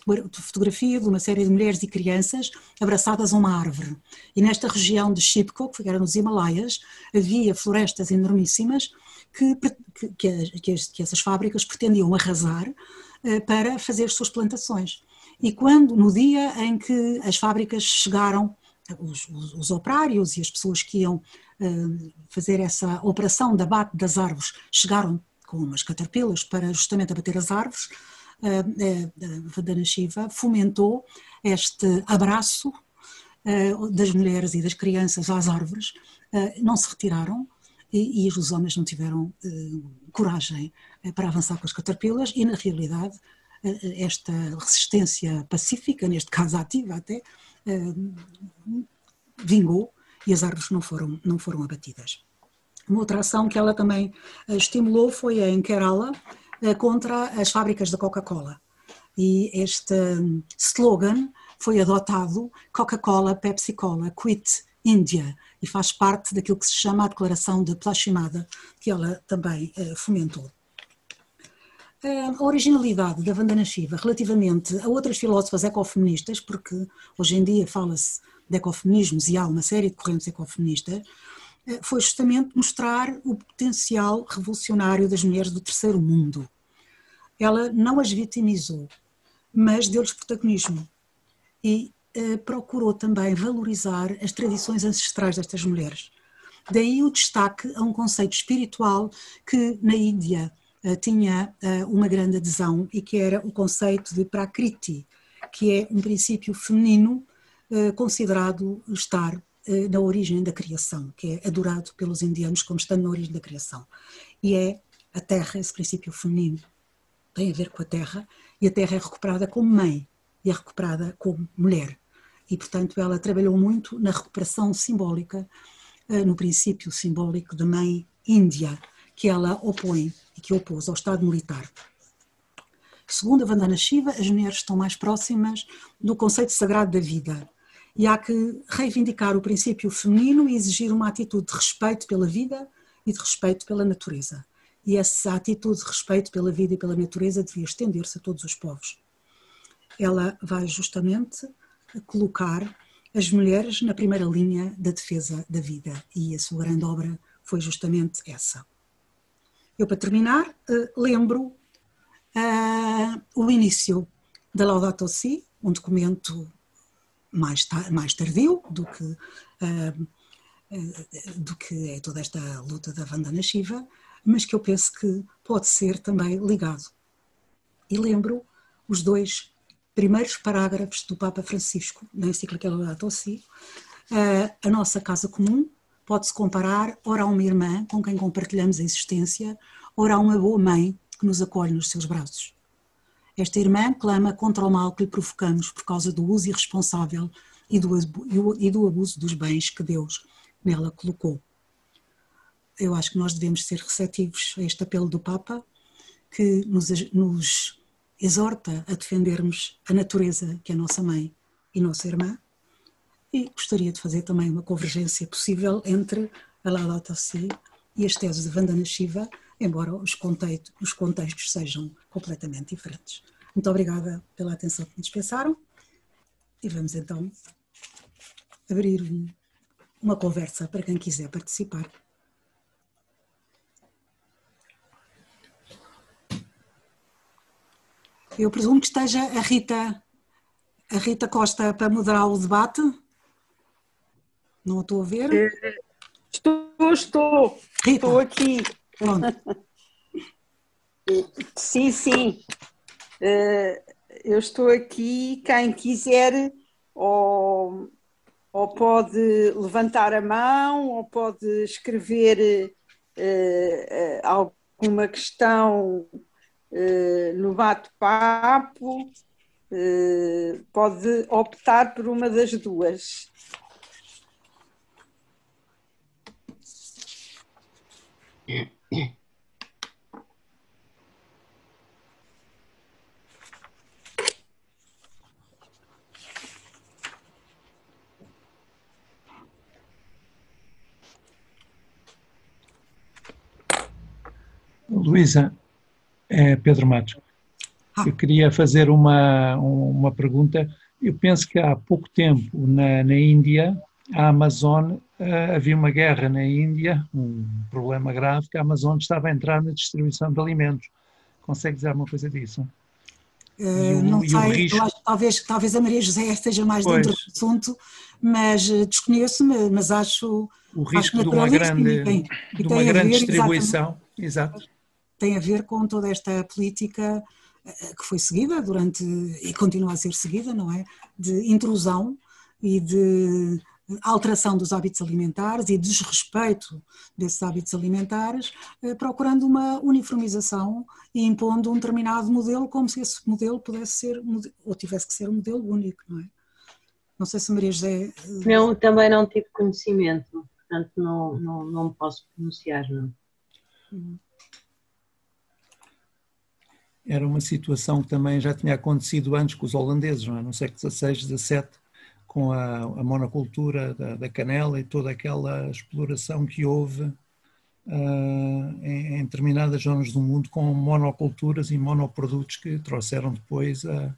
fotografia de uma série de mulheres e crianças abraçadas a uma árvore. E nesta região de Shipko, que era nos Himalaias, havia florestas enormíssimas que, que, que, que essas fábricas pretendiam arrasar uh, para fazer suas plantações. E quando, no dia em que as fábricas chegaram, os, os, os operários e as pessoas que iam uh, fazer essa operação de abate das árvores chegaram com umas caterpillas para justamente abater as árvores, a Vandana Shiva fomentou este abraço das mulheres e das crianças às árvores, não se retiraram e, os homens não tiveram coragem para avançar com as caterpillas e, na realidade, esta resistência pacífica, neste caso ativa até, vingou e as árvores não foram, não foram abatidas. Uma outra ação que ela também eh, estimulou foi em Kerala eh, contra as fábricas da Coca-Cola. E este hum, slogan foi adotado Coca-Cola, Pepsi-Cola, Quit India, e faz parte daquilo que se chama a Declaração de Plashimada, que ela também eh, fomentou. A originalidade da Vandana Shiva relativamente a outras filósofas ecofeministas, porque hoje em dia fala-se de ecofeminismos e há uma série de correntes ecofeministas, eh, foi justamente mostrar o potencial revolucionário das mulheres do terceiro mundo. Ela não as vitimizou, mas deu-lhes protagonismo e eh, procurou também valorizar as tradições ancestrais destas mulheres. Daí o destaque a um conceito espiritual que na Índia eh, tinha eh, uma grande adesão e que era o conceito de Prakriti, que é um princípio feminino eh, considerado estar eh, na origem da criação, que é adorado pelos indianos como estando na origem da criação. E é a terra, esse princípio feminino, tem a ver com a terra, e a terra é recuperada como mãe, e é recuperada como mulher. E, portanto, ela trabalhou muito na recuperação simbólica, eh, no princípio simbólico da mãe índia, que ela opõe e que opôs ao Estado militar. Segundo a Vandana Shiva, as mulheres estão mais próximas do conceito sagrado da vida, e há que reivindicar o princípio feminino e exigir uma atitude de respeito pela vida e de respeito pela natureza. E essa atitude de respeito pela vida e pela natureza devia estender-se a todos os povos. Ela vai justamente colocar as mulheres na primeira linha da defesa da vida e a sua grande obra foi justamente essa. Eu, para terminar, eh, lembro uh, o início da Laudato Si, um documento mais, mais tardio do que, uh, do que é toda esta luta da Vandana Shiva, mas que eu penso que pode ser também ligado. E lembro os dois primeiros parágrafos do Papa Francisco, na encíclica Laudato Si, uh, a nossa casa comum pode-se comparar ora a uma irmã com quem compartilhamos a existência, ora a uma boa mãe que nos acolhe nos seus braços. Esta irmã clama contra o mal que lhe provocamos por causa do uso irresponsável e do, abuso dos bens que Deus nela colocou. Eu acho que nós devemos ser receptivos a este apelo do Papa, que nos, nos exorta a defendermos a natureza, que é nossa mãe e nossa irmã, e gostaria de fazer também uma convergência possível entre a Laudato Si e as teses de Vandana Shiva, embora os contextos, os contextos sejam completamente diferentes. Muito obrigada pela atenção que me dispensaram e vamos então abrir um, uma conversa para quem quiser participar. Eu presumo que esteja a Rita, a Rita Costa para moderar o debate. Não a estou a ver?
Eh, estou, estou. Rita. Estou aqui. Sim, sim. Eh, eu estou aqui. Quem quiser, ou, ou pode levantar a mão, ou pode escrever uh, alguma questão uh, no bate-papo, pode optar por uma das duas.
Luísa, é Pedro Matos. Ah. Eu queria fazer uma, uma pergunta. Eu penso que há pouco tempo, na, na Índia, a Amazon, uh, havia uma guerra na Índia, um problema grave, que a Amazon estava a entrar na distribuição de alimentos. Consegue dizer alguma coisa disso?
Uh, não sei, risco... acho, talvez, talvez a Maria José esteja mais pois. dentro do assunto, mas uh, desconheço-me, mas acho...
O risco acho de uma grande, tem, de uma grande distribuição, exato
tem a ver com toda esta política eh, que foi seguida durante e continua a ser seguida, não é? De intrusão e de alteração dos hábitos alimentares e desrespeito desses hábitos alimentares, eh, procurando uma uniformização e impondo um determinado modelo como se esse modelo pudesse ser ou tivesse que ser um modelo único, não é? Não sei se Maria José. Eh,
não, também não tive conhecimento, portanto não, não, não posso pronunciar, não.
Era uma situação que também já tinha acontecido antes com os holandeses, não é? no século XVI, XVII, com a, a monocultura da, da, canela e toda aquela exploração que houve uh, em, em, determinadas zonas do mundo com monoculturas e monoprodutos que trouxeram depois a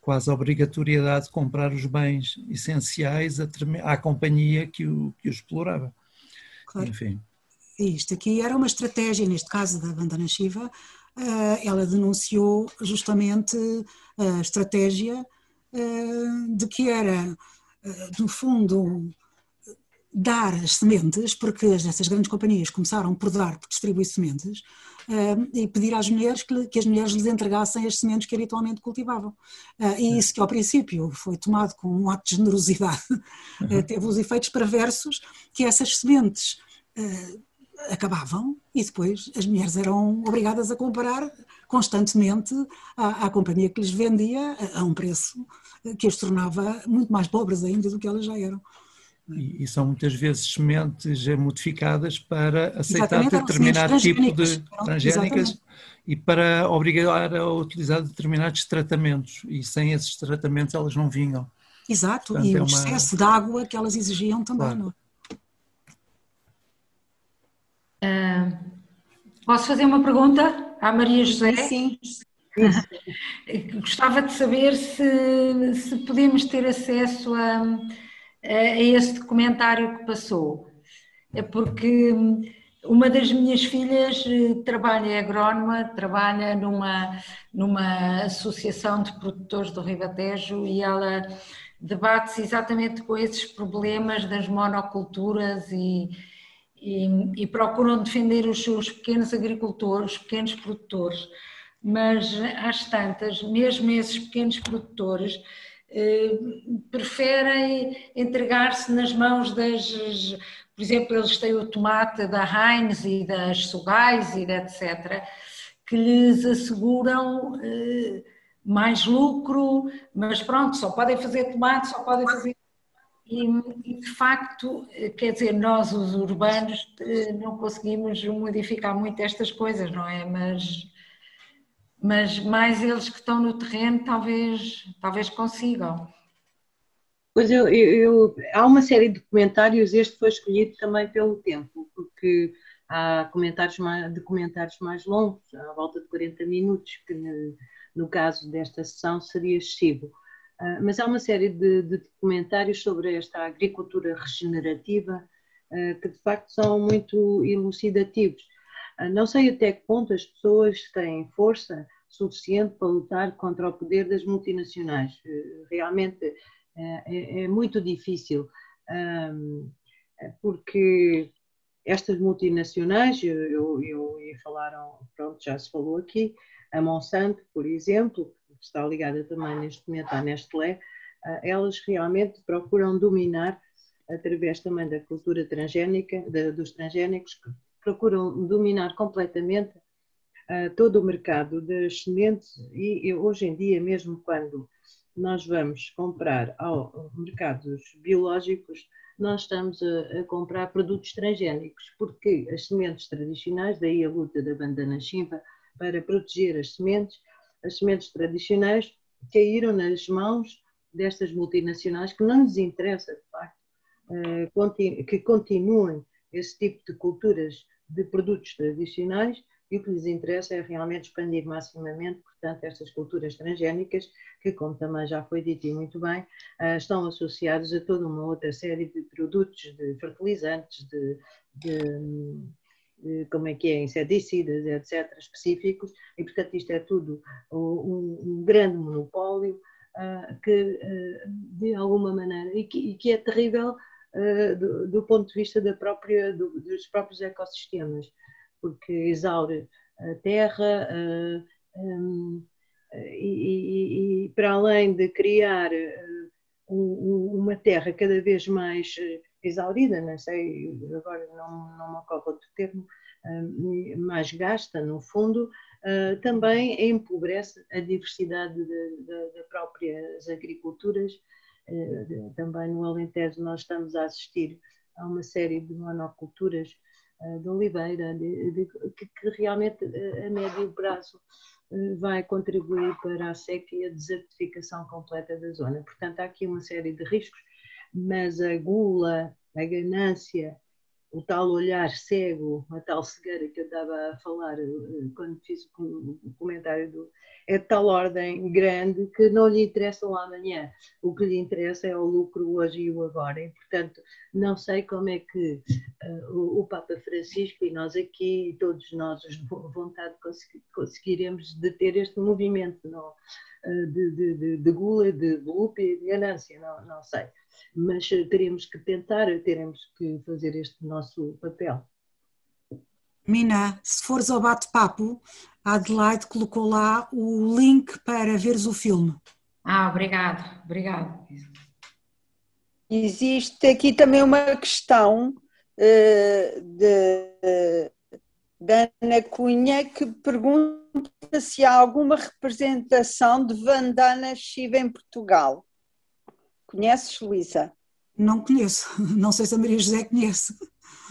quase a obrigatoriedade de comprar os bens essenciais à companhia que o, que o explorava.
Claro. Enfim. Isto aqui era uma estratégia, neste caso da Bandana Shiva, eh, ela denunciou justamente a estratégia de que era, eh, no fundo, dar as sementes, porque essas grandes companhias começaram por dar, por distribuir sementes, e pedir às mulheres que, que, as mulheres lhes entregassem as sementes que habitualmente cultivavam. e isso que ao princípio foi tomado como um ato de generosidade, uhum. teve os efeitos perversos que essas sementes acabavam e depois as mulheres eram obrigadas a comprar constantemente à, à, companhia que lhes vendia a, a um preço que as tornava muito mais pobres ainda do que elas já eram.
E, e são muitas vezes sementes modificadas para aceitar exatamente, determinado tipo de transgénicas e para obrigar a utilizar determinados tratamentos e sem esses tratamentos elas não vinham.
Exato, Portanto, e é o excesso de água que elas exigiam também. Claro. Não? É?
Uh, posso fazer uma pergunta à Maria José?
Sim.
Gostava de saber se, se podemos ter acesso a, a esse documentário que passou. É porque uma das minhas filhas eh, trabalha, é agrónoma, trabalha numa, numa associação de produtores do Ribatejo e ela debate-se exatamente com esses problemas das monoculturas e, e, e, procuram defender os seus pequenos agricultores, os pequenos produtores, mas às tantas, mesmo esses pequenos produtores, eh, preferem entregar-se nas mãos das. Por exemplo, eles têm o tomate da Heinz e das Sugais e etc., que lhes asseguram eh, mais lucro, mas pronto, só podem fazer tomate, só podem fazer e, e, de facto, quer dizer, nós os urbanos eh, não conseguimos modificar muito estas coisas, não é? Mas, mas mais eles que estão no terreno talvez, talvez consigam.
Pois eu, eu, há uma série de comentários, este foi escolhido também pelo tempo, porque há comentários mais, documentários mais longos, à volta de 40 minutos, que no, no caso desta sessão seria excessivo. Uh, mas há uma série de, de, documentários sobre esta agricultura regenerativa uh, que de facto são muito elucidativos. Uh, não sei até que ponto as pessoas têm força suficiente para lutar contra o poder das multinacionais. realmente é, é, muito difícil, porque estas multinacionais, eu, eu ia falar, pronto, já se falou aqui, a Monsanto, por exemplo, que está ligada também neste momento à Nestlé, ah, elas realmente procuram dominar, através também da cultura transgénica, dos transgénicos, procuram dominar completamente uh, todo o mercado das sementes. E, e, hoje em dia, mesmo quando nós vamos comprar ao, mercados biológicos, nós estamos a, a, comprar produtos transgénicos, porque as sementes tradicionais, daí a luta da bandana chimpa para proteger as sementes, as sementes tradicionais caíram nas mãos destas multinacionais que não lhes interessa, de facto, eh, que continuem esse tipo de culturas de produtos tradicionais e o que lhes interessa é realmente expandir maximamente, portanto, estas culturas transgénicas, que, como também já foi dito e muito bem, eh, estão associadas a toda uma outra série de produtos, de fertilizantes, de, de como é que é, inseticidas, etc., específicos, e portanto isto é tudo um, um grande monopólio uh, que, uh, de alguma maneira, e que, e que é terrível uh, do, do, ponto de vista da própria, do, dos próprios ecossistemas, porque exaure a terra um, e, e, e, para além de criar um, uma terra cada vez mais exaurida, não sei, agora não, não me ocorre outro termo, uh, mais gasta, no fundo, uh, também empobrece a diversidade das próprias agriculturas. Uh, também no Alentejo nós estamos a assistir a uma série de monoculturas de oliveira, de, de, que, que, realmente a médio prazo vai contribuir para a seca e a desertificação completa da zona. Portanto, há aqui uma série de riscos mas a gula, a ganância, o tal olhar cego, a tal cegueira que eu estava a falar eh, quando fiz o comentário do. é de tal ordem grande que não lhe interessa o amanhã. O que lhe interessa é o lucro hoje e o agora. E, portanto, não sei como é que uh, o, o, Papa Francisco e nós aqui, todos nós, os de boa vontade, conseguiremos deter este movimento não, uh, de, de, de, de, gula, de volúpia e de ganância. Não, não sei mas teremos que tentar, teremos que fazer este nosso papel.
Mina, se fores ao bate-papo, a Adelaide colocou lá o link para veres o filme.
Ah, obrigado, obrigado.
Existe aqui também uma questão uh, de, de Ana Cunha que pergunta se há alguma representação de Vandana Shiva em Portugal. Conheces, Luísa?
Não conheço. [LAUGHS] Não sei se a Maria José conhece.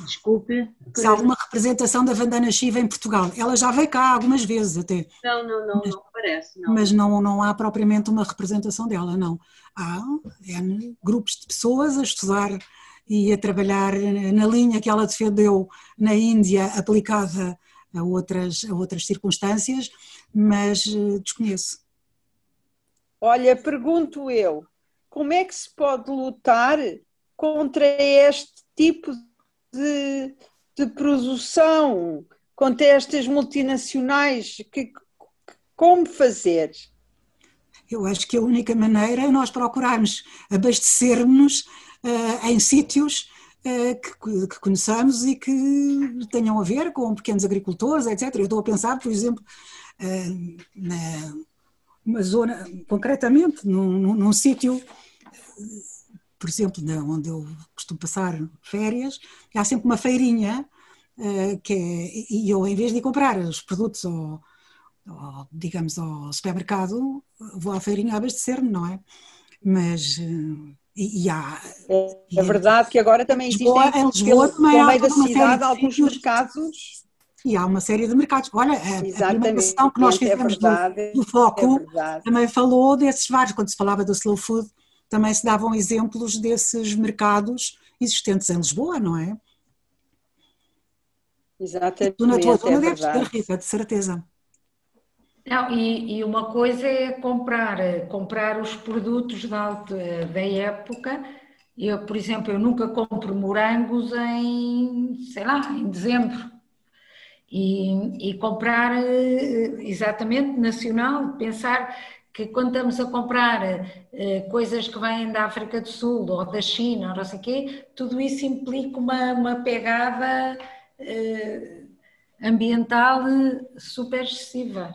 Desculpe.
Se há alguma representação da Vandana Shiva em Portugal. Ela já veio cá algumas vezes até.
Não, não, não, mas, não parece. Não.
Mas não, não há propriamente uma representação dela, não. Há é, grupos de pessoas a estudar e a trabalhar na linha que ela defendeu na Índia, aplicada a outras, a outras circunstâncias, mas eh, desconheço.
Olha, pergunto eu, como é que se pode lutar contra este tipo de, de produção, contra estas multinacionais? Que, como fazer?
Eu acho que a única maneira é nós procurarmos abastecer-nos uh, em sítios uh, que, que conheçamos e que tenham a ver com pequenos agricultores, etc. Eu estou a pensar, por exemplo, uh, na, numa zona, concretamente, num, num, num sítio por exemplo, onde eu costumo passar férias, há sempre uma feirinha uh, que é, e eu em vez de comprar os produtos ao, ao, digamos ao supermercado, vou à feirinha abastecer-me, não é? Mas uh, e, e, há
é, é verdade que agora também
Lisboa, existem em Lisboa pelo, também
meio da cidade alguns mercados
e há uma série de mercados. Olha, a, a primeira sessão que nós fizemos é verdade, do, do Foco é também falou desses vários, quando se falava do slow food, também se davam exemplos desses mercados existentes em Lisboa, não é?
Exatamente.
E tu na tua zona é deves ter, Rita, de certeza.
Não, e, e, uma coisa é comprar, comprar os produtos da, da época. Eu, por exemplo, eu nunca compro morangos em, sei lá, em dezembro. E, e comprar exatamente nacional, pensar que quando estamos a comprar uh, coisas que vêm da África do Sul ou da China, ou não sei o quê, tudo isso implica uma, uma pegada uh, ambiental super excessiva.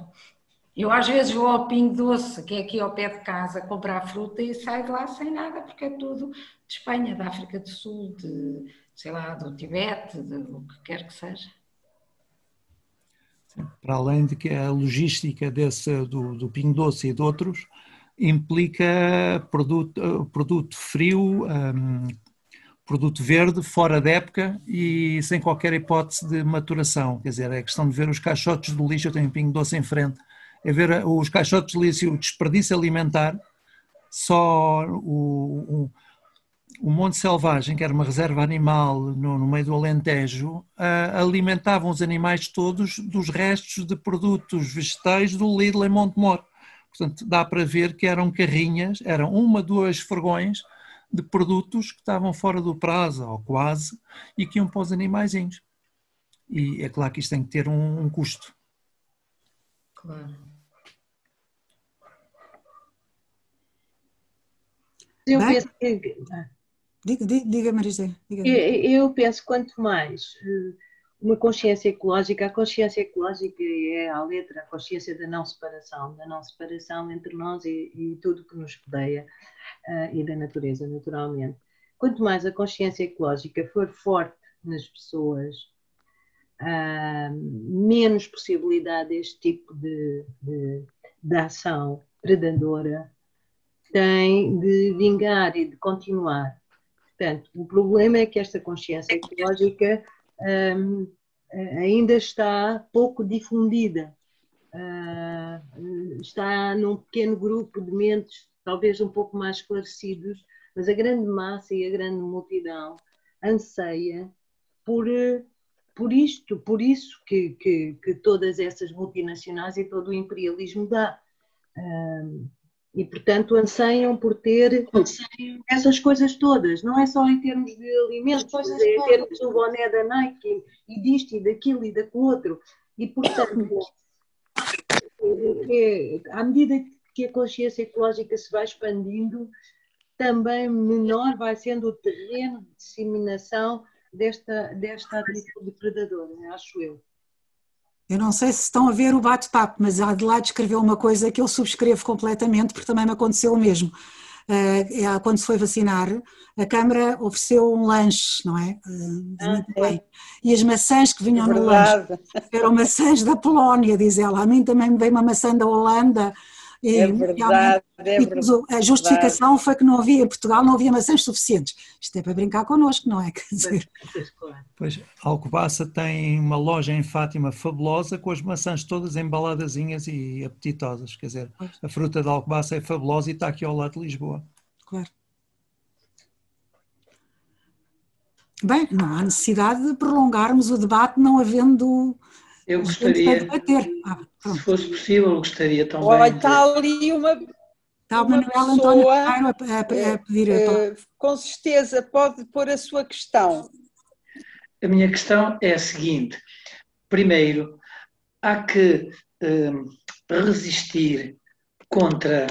Eu às vezes vou ao Pingo Doce, que é aqui ao pé de casa, comprar fruta e saio de lá sem nada, porque é tudo de Espanha, da África do Sul, de, sei lá, do Tibete, de o que quer que seja.
Para além de que a logística desse, do, do Pingo Doce e de outros implica produto, produto frio, um, produto verde, fora da época e sem qualquer hipótese de maturação. Quer dizer, é questão de ver os caixotes do lixo, eu tenho um Pingo Doce em frente, é ver os caixotes de lixo, o desperdício alimentar, só o, o Monte Selvagem, que era uma reserva animal no, no meio do Alentejo, uh, alimentavam os animais todos dos restos de produtos vegetais do Lidl em Montemor. Portanto, dá para ver que eram carrinhas, eram uma, duas fregões de produtos que estavam fora do prazo, ou quase, e que iam para os animaizinhos. E é claro que isto tem que ter um, um custo.
Claro.
Eu penso que
Diga, diga, Marisa.
Diga. Eu, penso quanto mais eh, uma consciência ecológica, a consciência ecológica é a letra, a consciência da não separação, da não separação entre nós e, e tudo que nos rodeia uh, e da natureza, naturalmente. Quanto mais a consciência ecológica for forte nas pessoas, uh, menos possibilidade deste tipo de, de, de ação predadora tem de vingar e de continuar. Portanto, o problema é que esta consciência ecológica um, ainda está pouco difundida. Uh, está num pequeno grupo de mentes, talvez um pouco mais esclarecidos, mas a grande massa e a grande multidão anseia por, por isto, por isso que, que, que todas essas multinacionais e todo o imperialismo dá. Um, e, portanto, anseiam por ter essas coisas todas. Não é só em termos de alimentos, é em termos do boné da Nike e disto e daquilo e daquilo outro. E, portanto, é, à medida que a consciência ecológica se vai expandindo, também menor vai sendo o terreno de disseminação desta, desta atitude predadora, acho eu.
Eu não sei se estão a ver o bate-papo, mas a Adelaide escreveu uma coisa que eu subscrevo completamente, porque também me aconteceu o mesmo. Uh, quando se foi vacinar, a Câmara ofereceu um lanche, não é? Uh, ah, é. E as maçãs que vinham é no lanche eram maçãs da Polónia, diz ela. A mim também me veio uma maçã da Holanda
é verdade, é verdade.
A justificação foi que não havia, em Portugal não havia maçãs suficientes. Isto é para brincar connosco, não é? [LAUGHS] Quer dizer...
Pois, Alcobaça tem uma loja em Fátima fabulosa com as maçãs todas embaladazinhas e apetitosas. Quer dizer, a fruta de Alcobaça é fabulosa e está aqui ao lado de Lisboa.
Claro. Bem, não há necessidade de prolongarmos o debate não havendo
eu gostaria, ah, se fosse possível, gostaria também.
Olha, está ali uma.
Está o Manuel António a, a, a pedir.
Uh, com certeza, pode pôr a sua questão.
A minha questão é a seguinte: primeiro, há que uh, resistir contra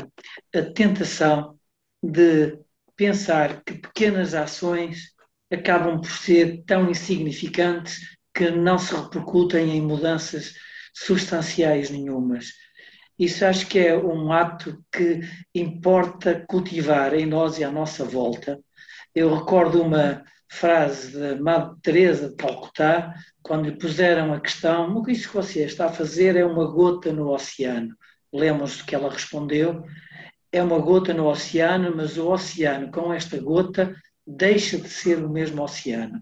a tentação de pensar que pequenas ações acabam por ser tão insignificantes que não se repercutem em mudanças substanciais nenhumas. Isso acho que é um ato que importa cultivar em nós e à nossa volta. Eu recordo uma frase da Madre Teresa de Calcutá, quando lhe puseram a questão: o que isso que você está a fazer é uma gota no oceano. Lemos do que ela respondeu: é uma gota no oceano, mas o oceano, com esta gota, deixa de ser o mesmo oceano.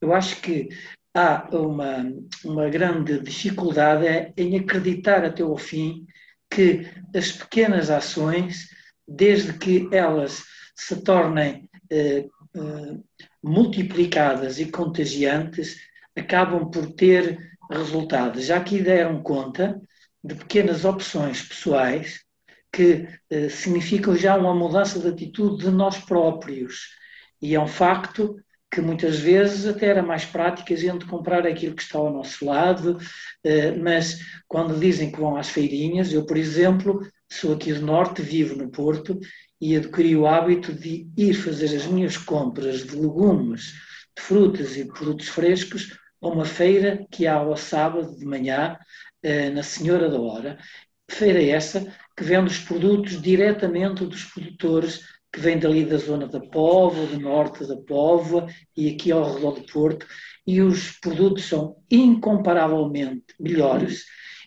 Eu acho que há uma, uma grande dificuldade em acreditar até ao fim que as pequenas ações, desde que elas se tornem eh, eh, multiplicadas e contagiantes, acabam por ter resultados. Já aqui deram conta de pequenas opções pessoais que eh, significam já uma mudança de atitude de nós próprios. E é um facto que muitas vezes até era mais prático a gente comprar aquilo que está ao nosso lado, eh, mas quando dizem que vão às feirinhas, eu, por exemplo, sou aqui do Norte, vivo no Porto e adquiri o hábito de ir fazer as minhas compras de legumes, de frutas e produtos frescos a uma feira que há ao sábado de manhã, eh, na Senhora da Hora. Feira essa que vende os produtos diretamente dos produtores que vêm dali da zona da Póvoa, do norte da Póvoa e aqui ao redor do Porto, e os produtos são incomparavelmente melhores.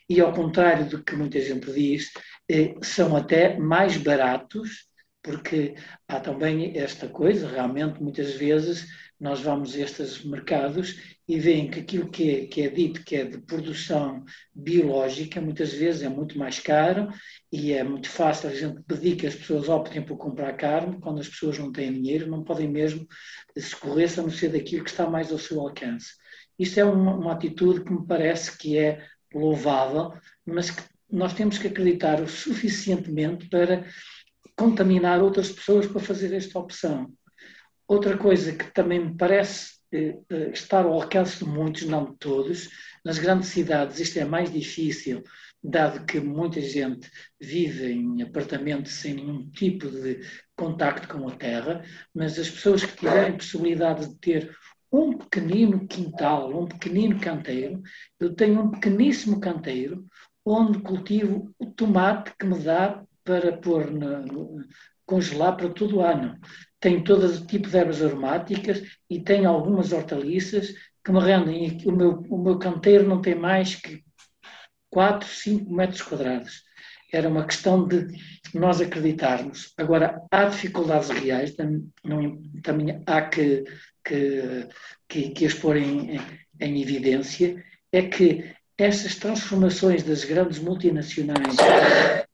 E, ao contrário do que muita gente diz, eh, são até mais baratos, porque há também esta coisa, realmente, muitas vezes nós vamos a estes mercados e veem que aquilo que é, que é dito que é de produção biológica, muitas vezes é muito mais caro e é muito fácil a gente pedir que as pessoas optem por comprar carne, quando as pessoas não têm dinheiro, não podem mesmo socorrer-se a não ser daquilo que está mais ao seu alcance. Isto é uma, uma atitude que me parece que é louvável, mas que nós temos que acreditar o suficientemente para contaminar outras pessoas para fazer esta opção. Outra coisa que também me parece eh, eh, estar ao alcance de muitos, não de todos, nas grandes cidades isto é mais difícil, dado que muita gente vive em apartamentos sem nenhum tipo de contacto com a terra, mas as pessoas que tiverem possibilidade de ter um pequenino quintal, um pequenino canteiro, eu tenho um pequeníssimo canteiro onde cultivo o tomate que me dá para pôr na, congelar para todo o ano tem todo o tipo de ervas aromáticas e tem algumas hortaliças que me rendem. O meu, o meu canteiro não tem mais que 4, 5 metros quadrados. Era uma questão de nós acreditarmos. Agora, há dificuldades reais, também há que, que, que, que expor em, em evidência, é que estas transformações das grandes multinacionais,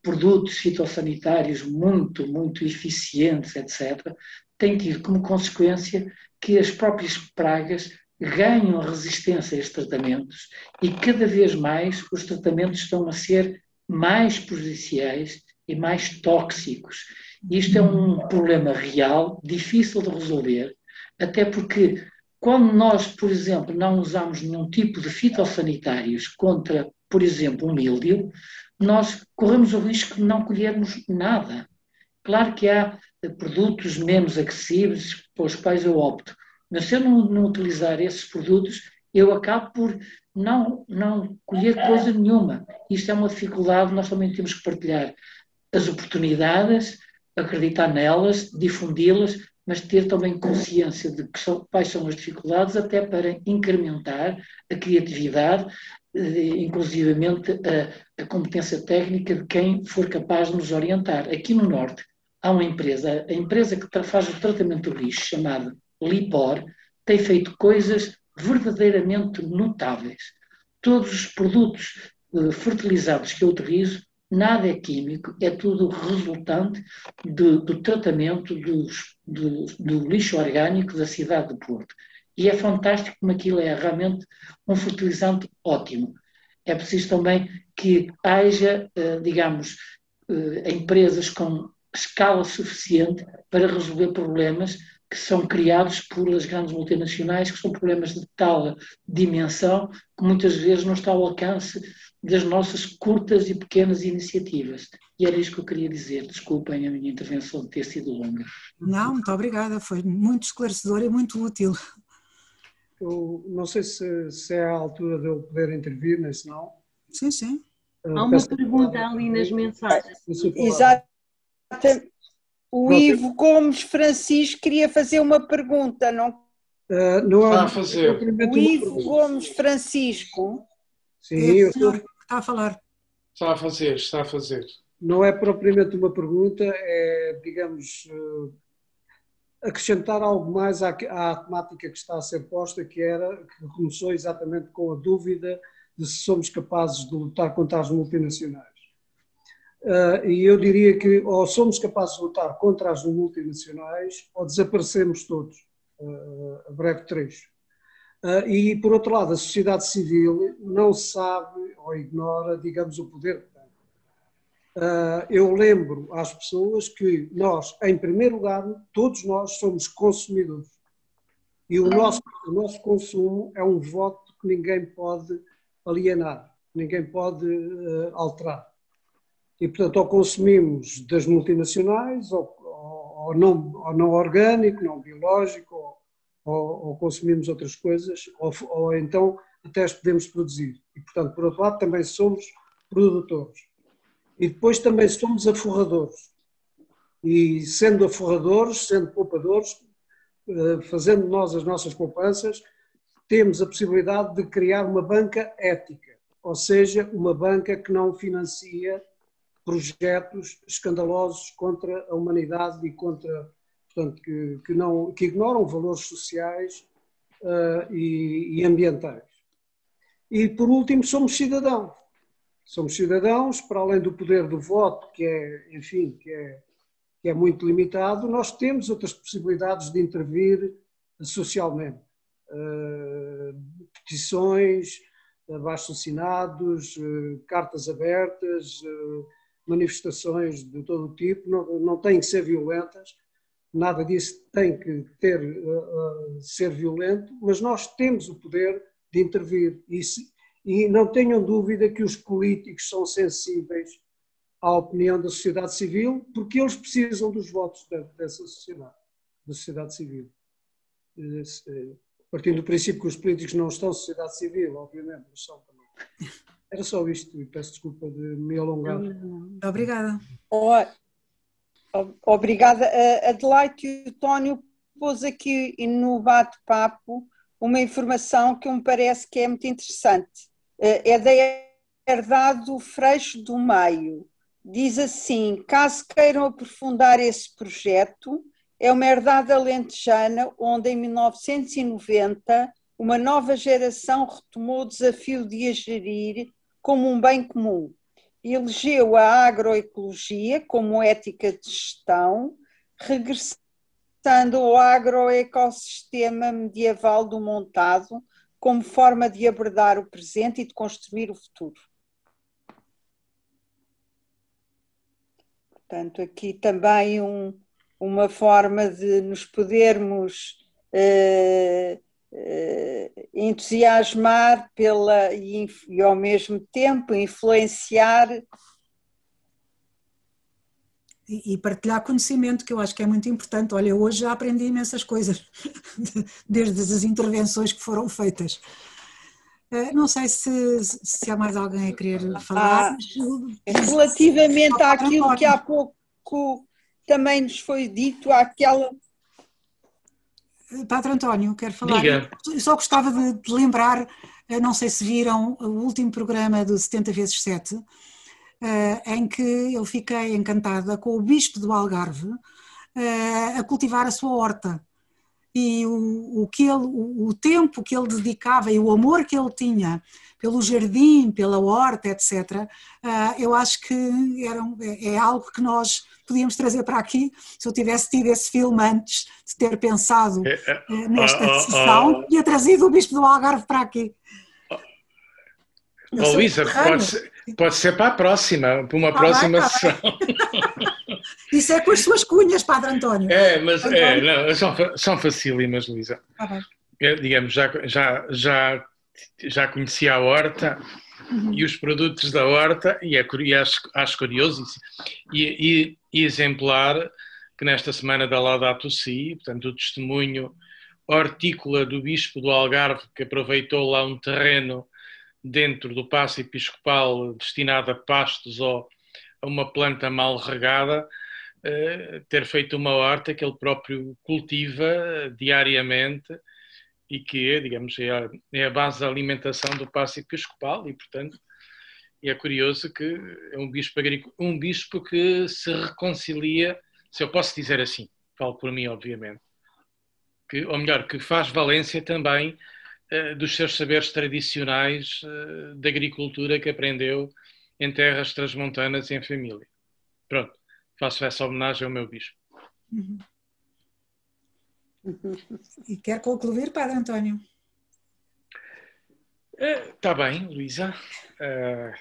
produtos fitossanitários muito, muito eficientes, etc., têm tido como consequência que as próprias pragas ganham resistência a estes tratamentos e cada vez mais os tratamentos estão a ser mais prejudiciais e mais tóxicos. Isto é um problema real, difícil de resolver, até porque quando nós, por exemplo, não usamos nenhum tipo de fitossanitários contra, por exemplo, um míldio, nós corremos o risco de não colhermos nada. Claro que há produtos menos agressivos pelos quais eu opto, mas se eu não, não utilizar esses produtos, eu acabo por não, não colher coisa nenhuma. Isto é uma dificuldade, nós também temos que partilhar as oportunidades, acreditar nelas, difundi-las, mas ter também consciência de são, quais são as dificuldades, até para incrementar a criatividade, eh, inclusivamente a, a, competência técnica de quem for capaz de nos orientar. Aqui no Norte há uma empresa, a empresa que faz o tratamento do lixo, chamada Lipor, tem feito coisas verdadeiramente notáveis. Todos os produtos eh, fertilizados que eu utilizo nada é químico, é tudo resultante do, do tratamento do, do, lixo orgânico da cidade de Porto. E é fantástico como aquilo é realmente um fertilizante ótimo. É preciso também que haja, eh, digamos, eh, empresas com escala suficiente para resolver problemas que são criados pelas grandes multinacionais, que são problemas de tal dimensão que muitas vezes não está ao alcance das nossas curtas e pequenas iniciativas. E era isto que eu queria dizer. Desculpem a minha intervenção de ter sido longa.
Não, muito obrigada. Foi muito esclarecedor e muito útil.
Eu não sei se, se é a altura de eu poder intervir, mas se não.
Sim, sim.
Há uma pergunta ali nas mensagens.
Exato. O Ivo Gomes Francisco queria fazer uma pergunta, não?
Uh, não
Está a fazer.
O Ivo Gomes Francisco.
Sim, eu estou,
Está a falar.
Está a fazer, está a fazer.
Não é propriamente uma pergunta, é, digamos, eh, acrescentar algo mais à, à temática que está a ser posta, que era, que começou exatamente com a dúvida de se somos capazes de lutar contra as multinacionais. Uh, e eu diria que ou somos capazes de lutar contra as multinacionais ou desaparecemos todos, uh, a breve trecho. Uh, e, por outro lado, a sociedade civil não sabe ou ignora, digamos, o poder que tem. Uh, eu lembro às pessoas que nós, em primeiro lugar, todos nós somos consumidores. E o nosso, o nosso consumo é um voto que ninguém pode alienar, ninguém pode uh, alterar. E, portanto, ou consumimos das multinacionais, ou, ou, ou, não, ou não orgânico, não biológico, ou, ou, consumimos outras coisas, ou, ou então até as podemos produzir. E, portanto, por outro lado, também somos produtores. E depois também somos aforradores. E sendo aforradores, sendo poupadores, eh, fazendo nós as nossas poupanças, temos a possibilidade de criar uma banca ética, ou seja, uma banca que não financia projetos escandalosos contra a humanidade e contra portanto, que, que, não, que ignoram valores sociais uh, e, e ambientais. E, por último, somos cidadãos. Somos cidadãos, para além do poder do voto, que é, enfim, que é, que é muito limitado, nós temos outras possibilidades de intervir socialmente. Uh, petições, abaixo assinados, uh, cartas abertas, manifestações de todo o tipo, não, não têm que ser violentas, nada disso tem que ter, uh, uh, ser violento, mas nós temos o poder de intervir. E, se, e não tenham dúvida que os políticos são sensíveis à opinião da sociedade civil, porque eles precisam dos votos da, dessa sociedade, da sociedade civil. Partindo do princípio que os políticos não estão sociedade civil, obviamente, mas são também. Era só isto e peço desculpa de me alongar.
Obrigada.
Obrigada. Adelaide e o Tónio pôs aqui no bate-papo uma informação que me parece que é muito interessante. Eh, é da herdade do Freixo do Meio. Diz assim: caso queiram aprofundar esse projeto, é uma herdade alentejana onde em 1990 uma nova geração retomou o desafio de a gerir como um bem comum elegeu a agroecologia como ética de gestão, regressando ao agroecossistema medieval do montado como forma de abordar o presente e de construir o futuro. Portanto, aqui também um, uma forma de nos podermos eh, entusiasmar pela e, e, ao mesmo tempo influenciar
e, partilhar conhecimento que eu acho que é muito importante. Olha, hoje já aprendi imensas coisas [LAUGHS] desde as intervenções que foram feitas. Eh, não sei se, se há mais alguém a querer falar. Ah,
relativamente àquilo que há pouco também nos foi dito, àquela
Padre António, quero falar. Diga. Só gostava de, lembrar, eh, não sei se viram o último programa do 70 vezes 7, eh, em que eu fiquei encantada com o Bispo do Algarve eh, a cultivar a sua horta. E o, o, que ele, o, o tempo que ele dedicava e o amor que ele tinha pelo jardim, pela horta, etc., eu acho que era, é algo que nós podíamos trazer para aqui, se eu tivesse tido esse filme antes de ter pensado é, é, eh, nesta oh, sessão, oh, trazido o Bispo do Algarve para aqui.
Oh, Luísa, pode ser, pode ser para a próxima, para uma ah, próxima vai, sessão. [LAUGHS]
Isso é com as suas cunhas, Padre António.
É, mas é, não, são, são facílimas, Luísa. Ah, digamos, já, já, já, já conhecia a horta, uhum. e os produtos da horta, e, é, e acho, acho curioso e, e, e, exemplar que nesta semana da Laudato Si, portanto, o testemunho hortícola do Bispo do Algarve, que aproveitou lá um terreno dentro do Paço Episcopal destinado a pastos ou a uma planta mal regada, ter feito uma horta que ele próprio cultiva diariamente e que, digamos, é a, é a base da alimentação do passo episcopal e, portanto, é curioso que é um bispo, um bispo que se reconcilia, se eu posso dizer assim, falo por mim, obviamente, que, ou melhor, que faz valência também uh, dos seus saberes tradicionais uh, da agricultura que aprendeu em terras transmontanas e em família. Pronto, faço essa homenagem ao meu bispo. Uhum.
E quer concluir, Padre António?
Está bem, Luísa. Uh,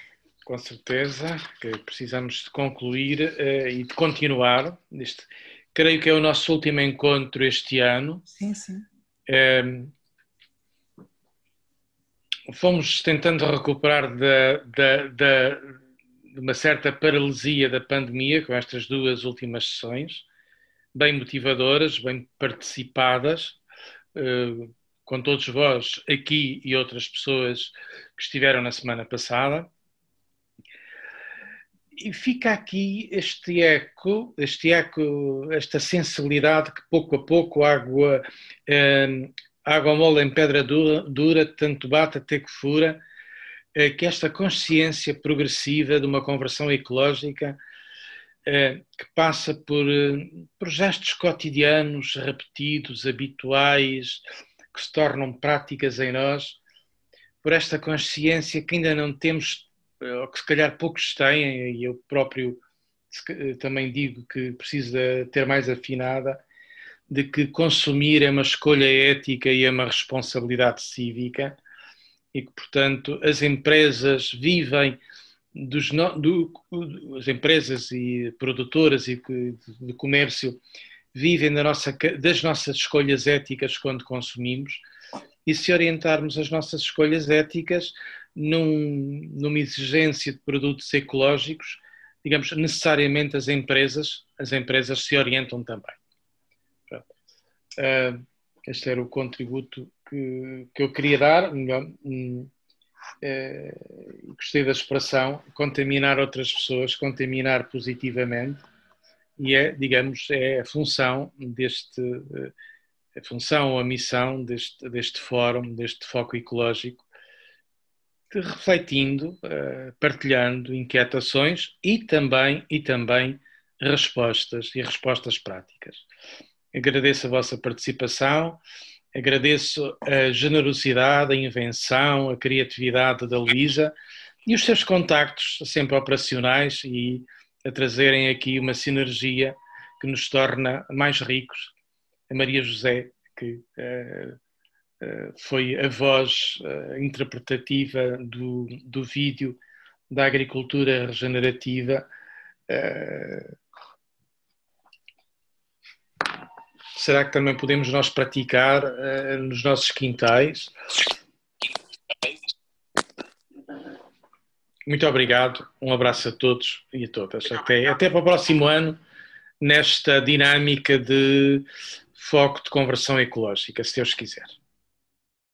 com certeza que precisamos de concluir uh, e de continuar. Este, creio que é o nosso último encontro este ano.
Sim, sim.
Fomos tentando recuperar da, da, da, de uma certa paralisia da pandemia com estas duas últimas sessões, bem motivadoras, bem participadas com todos vós aqui e outras pessoas que estiveram na semana passada. E fica aqui este eco, este eco, esta sensibilidade que pouco a pouco água, eh, água mole em pedra dura, dura, tanto bate até que fura, eh, que esta consciência progressiva de uma conversão ecológica eh, que passa por, eh, por gestos cotidianos, repetidos, habituais, que se tornam práticas em nós, por esta consciência que ainda não temos, eh, ou que se calhar poucos têm, e eu próprio eh, também digo que precisa ter mais afinada, de que consumir é uma escolha ética e é uma responsabilidade cívica, e que, portanto, as empresas vivem dos do, as empresas e produtoras e de comércio vivem nossa, das nossas escolhas éticas quando consumimos e se orientarmos as nossas escolhas éticas num, numa exigência de produtos ecológicos, digamos, necessariamente as empresas, as empresas se orientam também. Uh, este era o contributo que, que eu queria dar. uh, gostei da expressão contaminar outras pessoas, contaminar positivamente e é, digamos, é a função deste, a função ou a missão deste, deste fórum, deste foco ecológico, de refletindo, eh, partilhando inquietações e também, e também respostas e respostas práticas. Agradeço a vossa participação, agradeço a generosidade, a invenção, a criatividade da Luísa e os seus contactos sempre operacionais e a trazerem aqui uma sinergia que nos torna mais ricos. A Maria José, que uh, uh, foi a voz uh, interpretativa do, do vídeo da agricultura regenerativa, será que também podemos nós praticar nos nossos quintais? Muito obrigado, um abraço a todos e a todas. Até, até para o próximo ano, nesta dinâmica de foco de conversão ecológica, se Deus quiser.